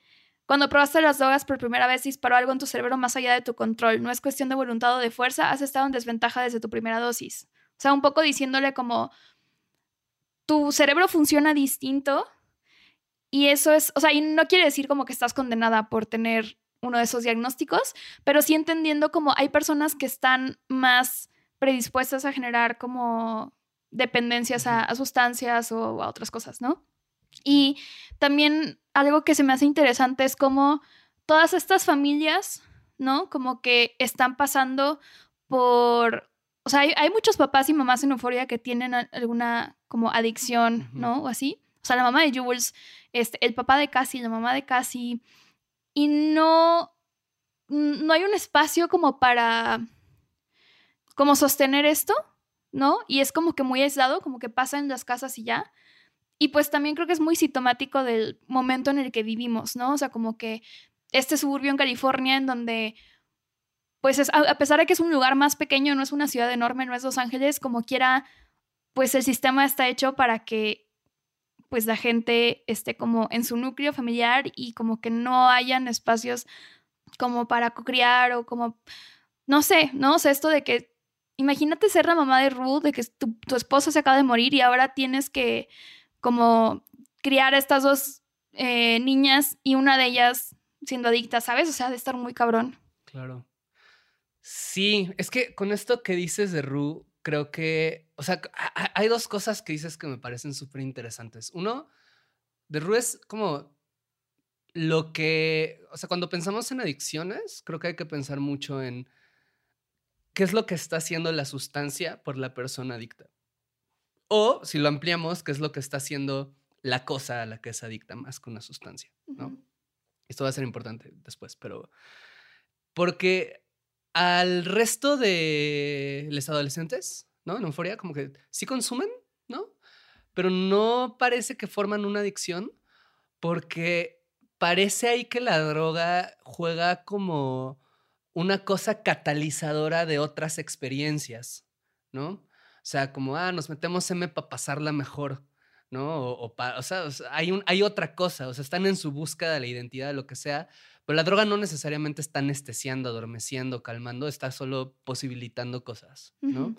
Cuando probaste las drogas por primera vez disparó algo en tu cerebro más allá de tu control. No es cuestión de voluntad o de fuerza, has estado en desventaja desde tu primera dosis. O sea, un poco diciéndole como, tu cerebro funciona distinto y eso es, o sea, y no quiere decir como que estás condenada por tener uno de esos diagnósticos, pero sí entendiendo como hay personas que están más predispuestas a generar como dependencias a, a sustancias o a otras cosas, ¿no? Y también algo que se me hace interesante es como todas estas familias, ¿no? Como que están pasando por, o sea, hay, hay muchos papás y mamás en euforia que tienen alguna como adicción. ¿no? O así. O sea, la mamá de Jules, este, el papá de Cassie, la mamá de Cassie, y no, no hay un espacio como para, como sostener esto, ¿no? Y es como que muy aislado, como que pasa en las casas y ya. Y pues también creo que es muy sintomático del momento en el que vivimos, ¿no? O sea, como que este suburbio en California en donde, pues es, a, pesar de que es un lugar más pequeño, no es una ciudad enorme, no es Los Ángeles, como quiera, pues el sistema está hecho para que pues la gente esté como en su núcleo familiar y como que no hayan espacios como para criar o como, no sé, ¿no? O sea, esto de que, imagínate ser la mamá de Ruth, de que tu, tu esposo se acaba de morir y ahora tienes que como criar a estas dos eh, niñas y una de ellas siendo adicta, ¿sabes? O sea, de estar muy cabrón. Claro. Sí, es que con esto que dices de Ru, creo que, o sea, ha- ha- hay dos cosas que dices que me parecen súper interesantes. Uno, de Ru es como lo que, o sea, cuando pensamos en adicciones, creo que hay que pensar mucho en qué es lo que está haciendo la sustancia por la persona adicta. O, si lo ampliamos, qué es lo que está haciendo la cosa a la que es adicta más que una sustancia, ¿no? Esto va a ser importante después, pero porque al resto de los adolescentes, ¿no? En euforia, como que sí consumen, ¿no? Pero no parece que forman una adicción porque parece ahí que la droga juega como una cosa catalizadora de otras experiencias, ¿no? O sea, como, ah, nos metemos M para pasarla mejor, ¿no? O, o pa- o sea, hay, un, hay otra cosa, o sea, están en su búsqueda de la identidad, lo que sea, Pero la droga no necesariamente está anestesiando, adormeciendo, calmando, está solo posibilitando cosas, ¿no?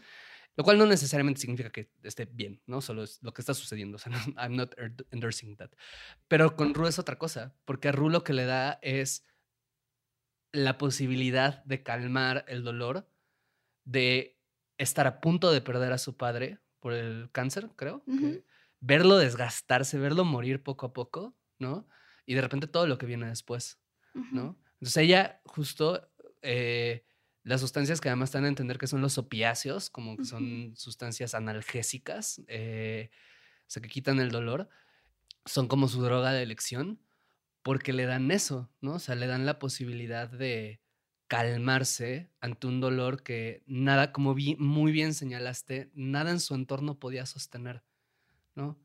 Lo cual no necesariamente significa que esté bien, ¿no? Solo es lo que está sucediendo. O sea, no- I'm not endorsing that. Pero con Ru es otra cosa, porque a Ru lo que le da es la posibilidad de calmar el dolor, de estar a punto de perder a su padre por el cáncer, creo. que verlo desgastarse, verlo morir poco a poco, ¿no? Y de repente todo lo que viene después. ¿no? Entonces ella justo eh, las sustancias que además están a entender que son los opiáceos, como que son sustancias analgésicas, eh, o sea, que quitan el dolor, son como su droga de elección, porque le dan eso, ¿no? O sea, le dan la posibilidad de calmarse ante un dolor que nada, como vi- muy bien señalaste, nada en su entorno podía sostener, ¿no?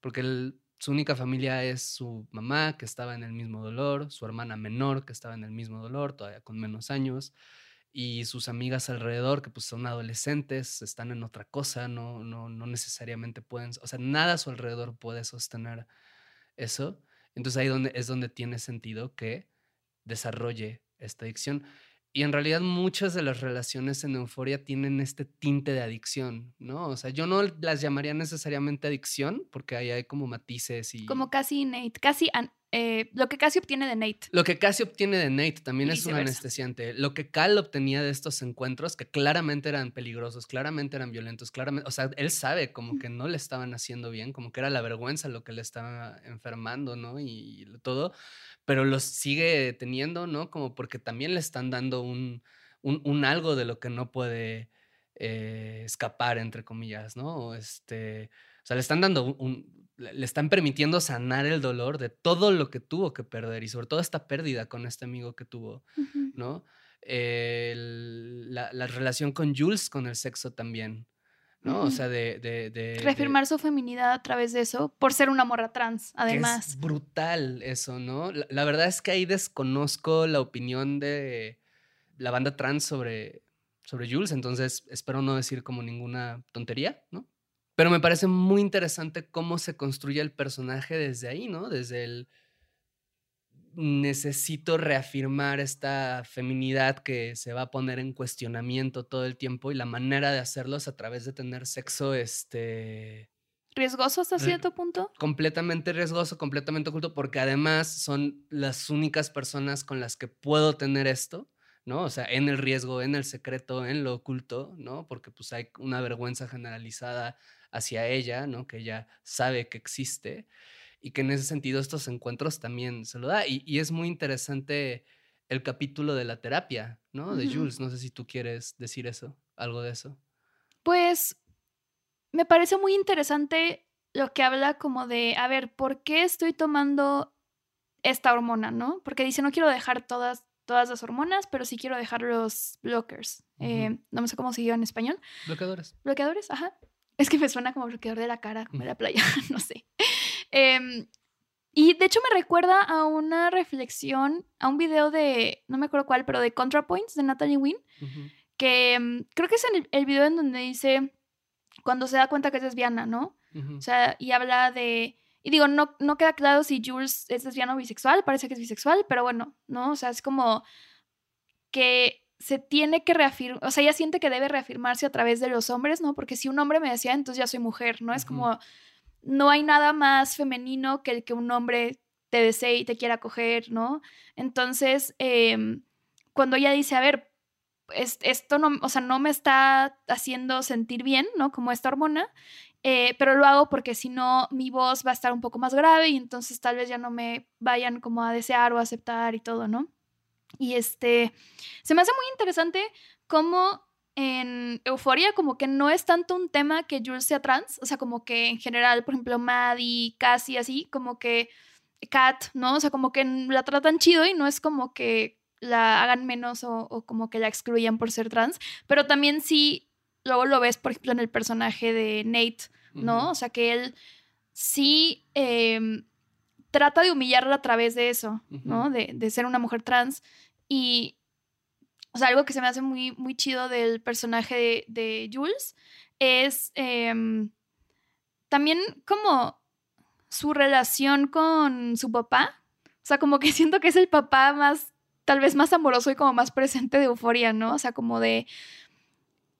Porque su única familia es su mamá, que estaba en el mismo dolor, su hermana menor, que estaba en el mismo dolor, todavía con menos años, y sus amigas alrededor, que pues son adolescentes, están en otra cosa, no, no, no necesariamente pueden, o sea, nada a su alrededor puede sostener eso. Entonces ahí donde, es donde tiene sentido que desarrolle esta adicción. Y en realidad muchas de las relaciones en euforia tienen este tinte de adicción, ¿no? O sea, yo no las llamaría necesariamente adicción, porque ahí hay como matices y... Como casi Nate, casi eh, lo que casi obtiene de Nate. Lo que casi obtiene de Nate también Y es un anestesiante. Lo que Cal obtenía de estos encuentros, que claramente eran peligrosos, claramente eran violentos, claramente, o sea, él sabe como que no le estaban haciendo bien, como que era la vergüenza lo que le estaba enfermando, ¿no? Y, todo, pero los sigue teniendo, ¿no? Como porque también le están dando un, un, un algo de lo que no puede eh, escapar, entre comillas, ¿no? Este, o sea, le están dando un, le están permitiendo sanar el dolor de todo lo que tuvo que perder y sobre todo esta pérdida con este amigo que tuvo. ¿no? El- la, la relación con Jules, con el sexo también, ¿no? O sea, de... de- de- de- Reafirmar su feminidad a través de eso, por ser una morra trans, que además. Es brutal eso, ¿no? La, la verdad es que ahí desconozco la opinión de la banda trans sobre, sobre Jules, entonces espero no decir como ninguna tontería, ¿no? Pero me parece muy interesante cómo se construye el personaje desde ahí, ¿no? Desde el necesito reafirmar esta feminidad que se va a poner en cuestionamiento todo el tiempo y la manera de hacerlo es a través de tener sexo, este, Riesgoso hasta cierto punto. completamente riesgoso, completamente oculto, porque además son las únicas personas con las que puedo tener esto, ¿no? O sea, en el riesgo, en el secreto, en lo oculto, ¿no? Porque pues hay una vergüenza generalizada hacia ella, ¿no? Que ella sabe que existe y que en ese sentido estos encuentros también se lo da. Y, y es muy interesante el capítulo de la terapia, ¿no? De. Jules. No sé si tú quieres decir eso, algo de eso. Pues me parece muy interesante lo que habla como de, a ver, ¿por qué estoy tomando esta hormona, no? Porque dice, no quiero dejar todas, todas las hormonas, pero sí quiero dejar los blockers. Eh, Ujú. no sé cómo se llama en español. Bloqueadores. ¿Bloqueadores? Ajá. Es que me suena como bloqueador de la cara, como de la playa, no sé. Em, y de hecho me recuerda a una reflexión, a un video de, no me acuerdo cuál, pero de ContraPoints de Natalie Wynn, que em, creo que es en el, el video en donde dice, cuando se da cuenta que es lesbiana, ¿no? O sea, y habla de... Y digo, no, no queda claro si Jules es lesbiana o bisexual, parece que es bisexual, pero bueno, ¿no? O sea, es como que se tiene que reafirmar, o sea, ella siente que debe reafirmarse a través de los hombres, ¿no? Porque si un hombre me decía, entonces ya soy mujer, ¿no? Es como, no hay nada más femenino que el que un hombre te desee y te quiera coger, ¿no? Entonces, em, cuando ella dice, a ver, es- esto no, o sea, no me está haciendo sentir bien, ¿no? Como esta hormona, eh, pero lo hago porque si no, mi voz va a estar un poco más grave y entonces tal vez ya no me vayan como a desear o aceptar y todo, ¿no? Y este, se me hace muy interesante cómo en Euforia como que no es tanto un tema que Jules sea trans, o sea, como que en general, por ejemplo, Maddie, Cassie, así, como que Kat, ¿no? O sea, como que la tratan chido y no es como que la hagan menos o, o como que la excluyan por ser trans, pero también sí, luego lo ves, por ejemplo, en el personaje de Nate, ¿no? O sea, que él sí em, trata de humillarla a través de eso, ¿no? De, de ser una mujer trans. Y, o sea, algo que se me hace muy, muy chido del personaje de, de Jules es em, también como su relación con su papá. O sea, como que siento que es el papá más, tal vez más amoroso y como más presente de euforia, ¿no? O sea, como de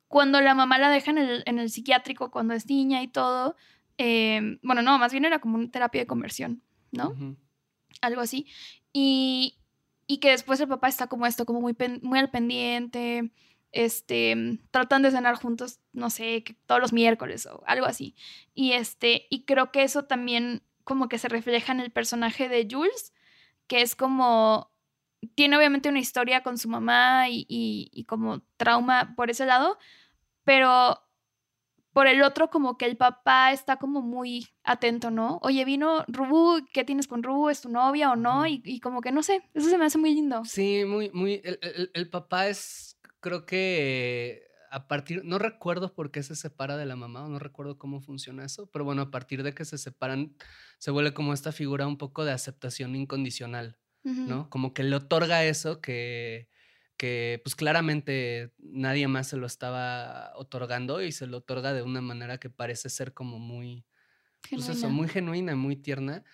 cuando la mamá la deja en el, en el psiquiátrico cuando es niña y todo. eh, bueno, no, más bien era como una terapia de conversión, ¿no? Ujú. algo así. Y, y que después el papá está como esto, como muy, muy al pendiente, este, tratan de cenar juntos, no sé, todos los miércoles o algo así. Y, este, y creo que eso también como que se refleja en el personaje de Jules, que es como, tiene obviamente una historia con su mamá y- y como trauma por ese lado, pero por el otro como que el papá está como muy atento, ¿no? Oye, vino Rubu, ¿qué tienes con Rubu? ¿Es tu novia o no? Y, y como que no sé, eso se me hace muy lindo. Sí, muy, muy. El, el- el papá es, creo que a partir, no recuerdo por qué se separa de la mamá, o no recuerdo cómo funciona eso, pero bueno, a partir de que se separan, se vuelve como esta figura un poco de aceptación incondicional. ¿no? Como que le otorga eso que, que pues claramente nadie más se lo estaba otorgando y se lo otorga de una manera que parece ser como muy, pues eso, Genuina. muy genuina, muy tierna.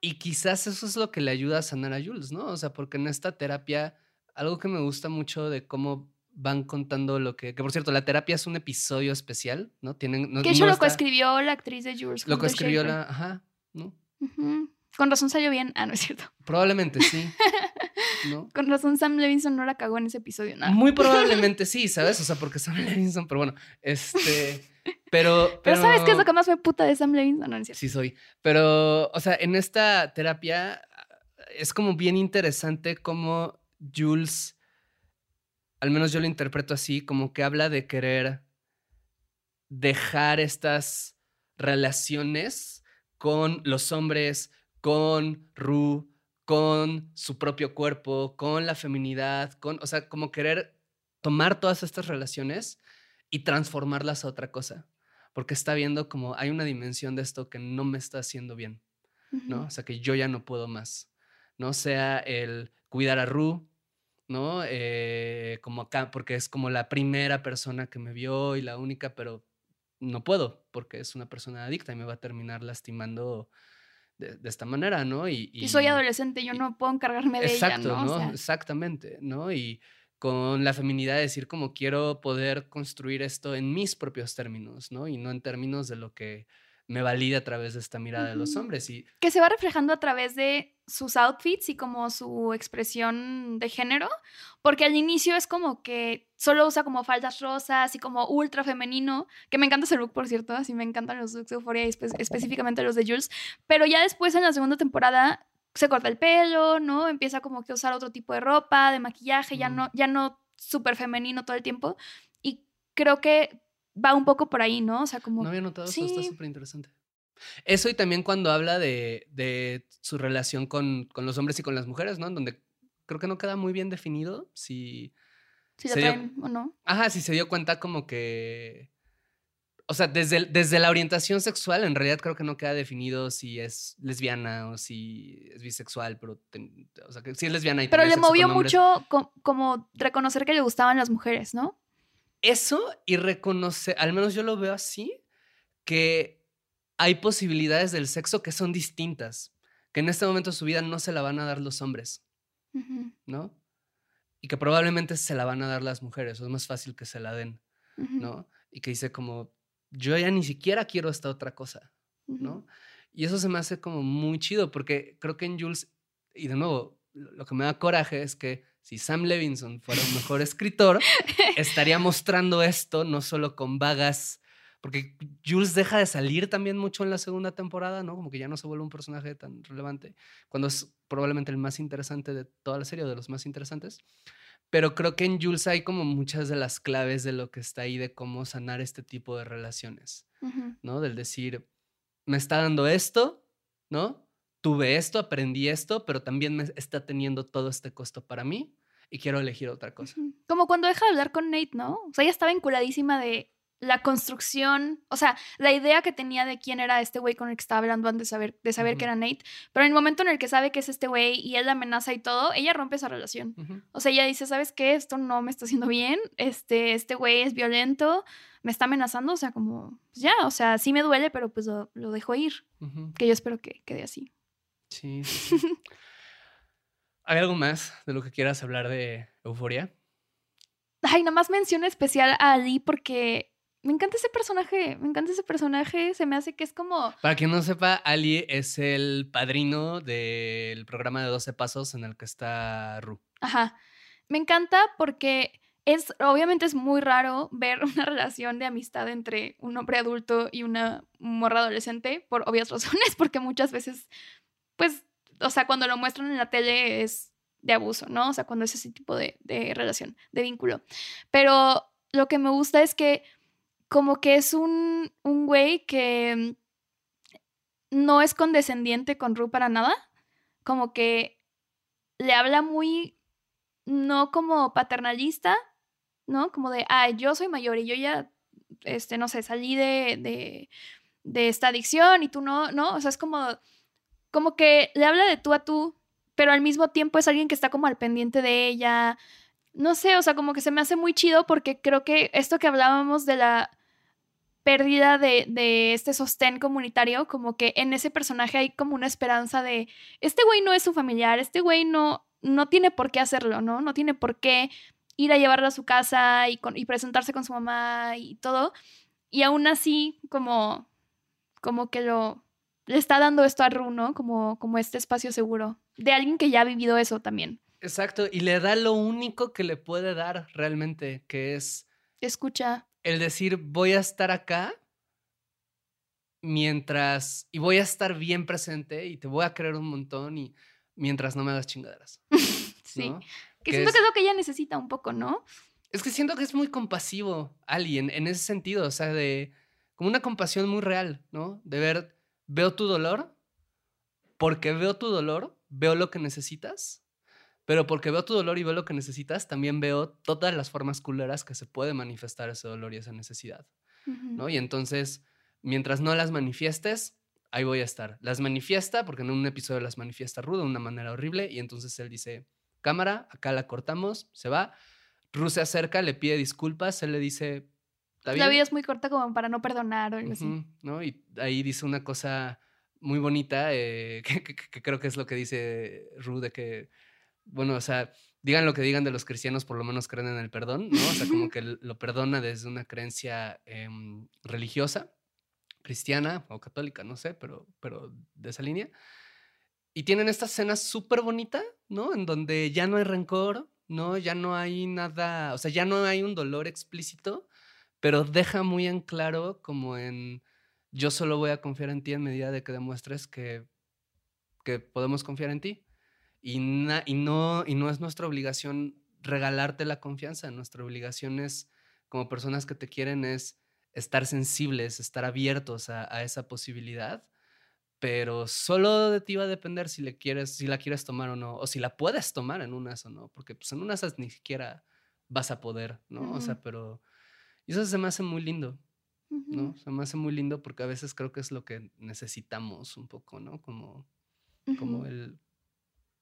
Y quizás eso es lo que le ayuda a sanar a Jules, ¿no? O sea, porque en esta terapia, algo que me gusta mucho de cómo van contando lo que, que por cierto, la terapia es un episodio especial, ¿no? Tienen, no, que eso lo está- coescribió la actriz de Jules. Lo Schafer. la, ajá, ¿no? Con razón salió bien. Ah, no es cierto. Probablemente sí, ¿no? Con razón Sam Levinson no la cagó en ese episodio. nada. Muy probablemente sí, ¿sabes? O sea, porque Sam Levinson, pero bueno, este, pero, pero, Pero ¿sabes qué es lo que más me puta de Sam Levinson? No, no es cierto. Sí soy. Pero, o sea, en esta terapia es como bien interesante cómo Jules, al menos yo lo interpreto así, como que habla de querer dejar estas relaciones con los hombres, con Ru, con su propio cuerpo, con la feminidad, con, o sea, como querer tomar todas estas relaciones y transformarlas a otra cosa porque está viendo como hay una dimensión de esto que no me está haciendo bien, ¿no? O sea, que yo ya no puedo más, ¿no? Sea el cuidar a Ru, ¿no? Eh, como acá, porque es como la primera persona que me vio y la única, pero no puedo, porque es una persona adicta y me va a terminar lastimando de, de esta manera, ¿no? Y, Y soy y- adolescente, yo y- no puedo encargarme de Exacto, ella, ¿no? O sea, Exactamente, ¿no? Y con la feminidad decir como quiero poder construir esto en mis propios términos, ¿no? Y no en términos de lo que me valida a través de esta mirada de los hombres. Y que se va reflejando a través de sus outfits y como su expresión de género, porque al inicio es como que solo usa como faldas rosas y como ultra femenino, que me encanta ese look, por cierto, así me encantan los looks de Euphoria y espe- específicamente los de Jules, pero ya después en la segunda temporada se corta el pelo, ¿no? Empieza como que a usar otro tipo de ropa, de maquillaje, ya no, ya no súper femenino todo el tiempo, y creo que va un poco por ahí, ¿no? O sea, como... no había notado eso, está súper interesante. Eso y también cuando habla de, de su relación con, con los hombres y con las mujeres, ¿no? En donde creo que no queda muy bien definido si... si la se dio- traen o no. Ajá, si se dio cuenta como que... O sea, desde, la orientación sexual, en realidad creo que no queda definido si es lesbiana o si es bisexual, pero... ten- o sea, que si es lesbiana y Pero le movió mucho co- como reconocer que le gustaban las mujeres, ¿no? Eso y reconocer, al menos yo lo veo así, que hay posibilidades del sexo que son distintas, que en este momento de su vida no se la van a dar los hombres, ¿no? Y que probablemente se la van a dar las mujeres, o es más fácil que se la den, ¿no? Y que dice como, yo ya ni siquiera quiero esta otra cosa. ¿no? Y eso se me hace como muy chido, porque creo que en Jules, y de nuevo, lo que me da coraje es que si Sam Levinson fuera un mejor escritor, estaría mostrando esto no solo con vagas, porque Jules deja de salir también mucho en la segunda temporada, ¿no? Como que ya no se vuelve un personaje tan relevante, cuando es probablemente el más interesante de toda la serie, o de los más interesantes. Pero creo que en Jules hay como muchas de las claves de lo que está ahí, de cómo sanar este tipo de relaciones. ¿no? Del decir, me está dando esto, ¿no? Tuve esto, aprendí esto, pero también me está teniendo todo este costo para mí y quiero elegir otra cosa. Como cuando deja de hablar con Nate, ¿no? O sea, ella estaba vinculadísima de la construcción, o sea, la idea que tenía de quién era este güey con el que estaba hablando antes de saber, de saber que Ujú. era Nate, pero en el momento en el que sabe que es este güey y él la amenaza y todo, ella rompe esa relación. Ujú. O sea, ella dice, ¿sabes qué? Esto no me está haciendo bien, este, este güey es violento, me está amenazando, o sea, como, pues ya, o sea, sí me duele, pero pues lo, lo dejo ir, Ujú. que yo espero que quede así. Sí, sí, sí. ¿Hay algo más de lo que quieras hablar de Euforia? Ay, nada más mención especial a Ali porque me encanta ese personaje, me encanta ese personaje, se me hace que es como... Para quien no sepa, Ali es el padrino del programa de 12 Pasos en el que está Ru. Ajá, me encanta porque es, obviamente es muy raro ver una relación de amistad entre un hombre adulto y una morra adolescente, por obvias razones, porque muchas veces, pues, o sea, cuando lo muestran en la tele es de abuso, ¿no? O sea, cuando es ese tipo de, relación, de vínculo. Pero lo que me gusta es que como que es un, un güey que no es condescendiente con Ru para nada, como que le habla muy, no como paternalista, ¿no? Como de, ah, yo soy mayor y yo ya, este, no sé, salí de, de esta adicción y tú no, ¿no? O sea, es como, como que le habla de tú a tú, pero al mismo tiempo es alguien que está como al pendiente de ella. No sé, o sea, como que se me hace muy chido porque creo que esto que hablábamos de la pérdida de, de, este sostén comunitario, como que en ese personaje hay como una esperanza de, este güey no es su familiar, este güey no, no tiene por qué hacerlo, ¿no? No tiene por qué ir a llevarlo a su casa y, con, y presentarse con su mamá y todo. Y aún así, como, como que lo, le está dando esto a Ru, ¿no? Como, como este espacio seguro de alguien que ya ha vivido eso también. Exacto, y le da lo único que le puede dar realmente, que es... Escucha el decir voy a estar acá mientras y voy a estar bien presente y te voy a creer un montón y mientras no me hagas chingaderas. sí. ¿no? Que, que siento es, que es lo que ella necesita un poco, ¿no? Es que siento que es muy compasivo alguien en ese sentido, o sea, de como una compasión muy real, ¿no? De ver, veo tu dolor, porque veo tu dolor, veo lo que necesitas pero porque veo tu dolor y veo lo que necesitas, también veo todas las formas culeras que se puede manifestar ese dolor y esa necesidad. Uh -huh. ¿no? Y entonces, mientras no las manifiestes, ahí voy a estar. Las manifiesta, porque en un episodio las manifiesta Ru de una manera horrible, y entonces él dice, cámara, acá la cortamos, se va. Ru se acerca, le pide disculpas, él le dice, ¿Está bien? La vida es muy corta como para no perdonar o algo uh -huh, así. ¿no? Y ahí dice una cosa muy bonita, eh, que, que, que, creo que es lo que dice Ru, de que bueno, o sea, digan lo que digan de los cristianos, por lo menos creen en el perdón, ¿no? O sea, como que lo perdona desde una creencia eh, religiosa, cristiana o católica, no sé, pero, pero de esa línea. Y tienen esta escena súper bonita, ¿no? En donde ya no hay rencor, ¿no? Ya no hay nada, o sea, ya no hay un dolor explícito, pero deja muy en claro como en, yo solo voy a confiar en ti en medida de que demuestres que, que podemos confiar en ti. Y, na, y, no, y no es nuestra obligación regalarte la confianza, nuestra obligación es, como personas que te quieren, es estar sensibles, estar abiertos a, a esa posibilidad, pero solo de ti va a depender si, le quieres, si la quieres tomar o no, o si la puedes tomar en unas o no, porque pues en unas ni siquiera vas a poder, ¿no? Uh -huh. O sea, pero y eso se me hace muy lindo, uh -huh. ¿no? Se me hace muy lindo porque a veces creo que es lo que necesitamos un poco, ¿no? Como, uh -huh. como el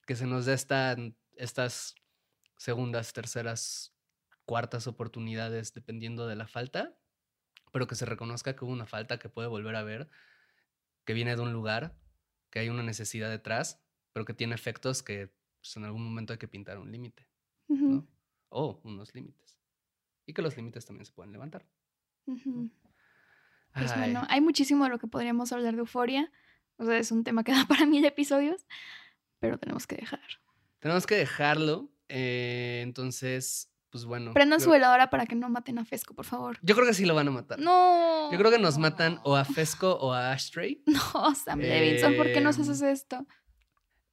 que se nos dé esta, estas segundas, terceras, cuartas oportunidades dependiendo de la falta, pero que se reconozca que hubo una falta que puede volver a ver, que viene de un lugar, que hay una necesidad detrás, pero que tiene efectos que pues, en algún momento hay que pintar un límite, uh -huh. ¿no? O unos límites. Y que los límites también se pueden levantar. Uh -huh. Pues bueno, hay muchísimo de lo que podríamos hablar de euforia. O sea, es un tema que da para mil episodios pero tenemos que dejar. Tenemos que dejarlo. Eh, entonces, pues bueno. Prendan su veladora para que no maten a Fesco, por favor. Yo creo que sí lo van a matar. No. Yo creo que nos matan o a Fesco o a Ashtray. No, Sam eh, Levinson, ¿por qué nos haces esto?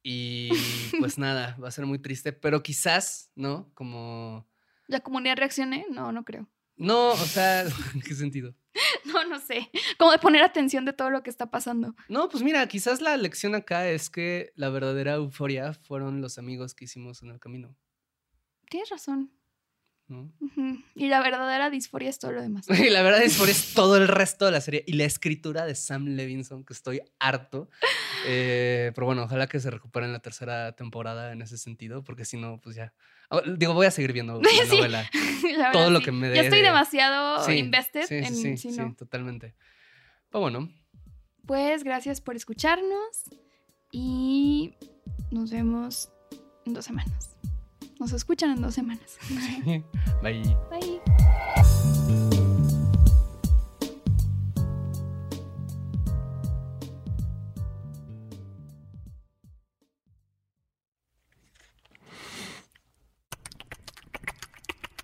Y pues nada, va a ser muy triste, pero quizás, ¿no? Como... ¿La comunidad reaccione? No, no creo. No, o sea, ¿en qué sentido? No, no sé. Como de poner atención de todo lo que está pasando. No, pues mira, quizás la lección acá es que la verdadera euforia fueron los amigos que hicimos en el camino. Tienes razón. ¿No? Uh -huh. Y la verdadera disforia es todo lo demás. Y la verdadera disforia es todo el resto de la serie. Y la escritura de Sam Levinson, que estoy harto. Eh, pero bueno, ojalá que se recupere en la tercera temporada en ese sentido, porque si no, pues ya. Digo, voy a seguir viendo la sí, novela. La todo lo sí. que me dé. Ya estoy demasiado sí, invested en sí, sí, no. sí, totalmente. Pero bueno. Pues gracias por escucharnos y nos vemos en dos semanas. Nos escuchan en dos semanas. Bye. Bye.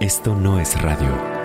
Esto no es radio.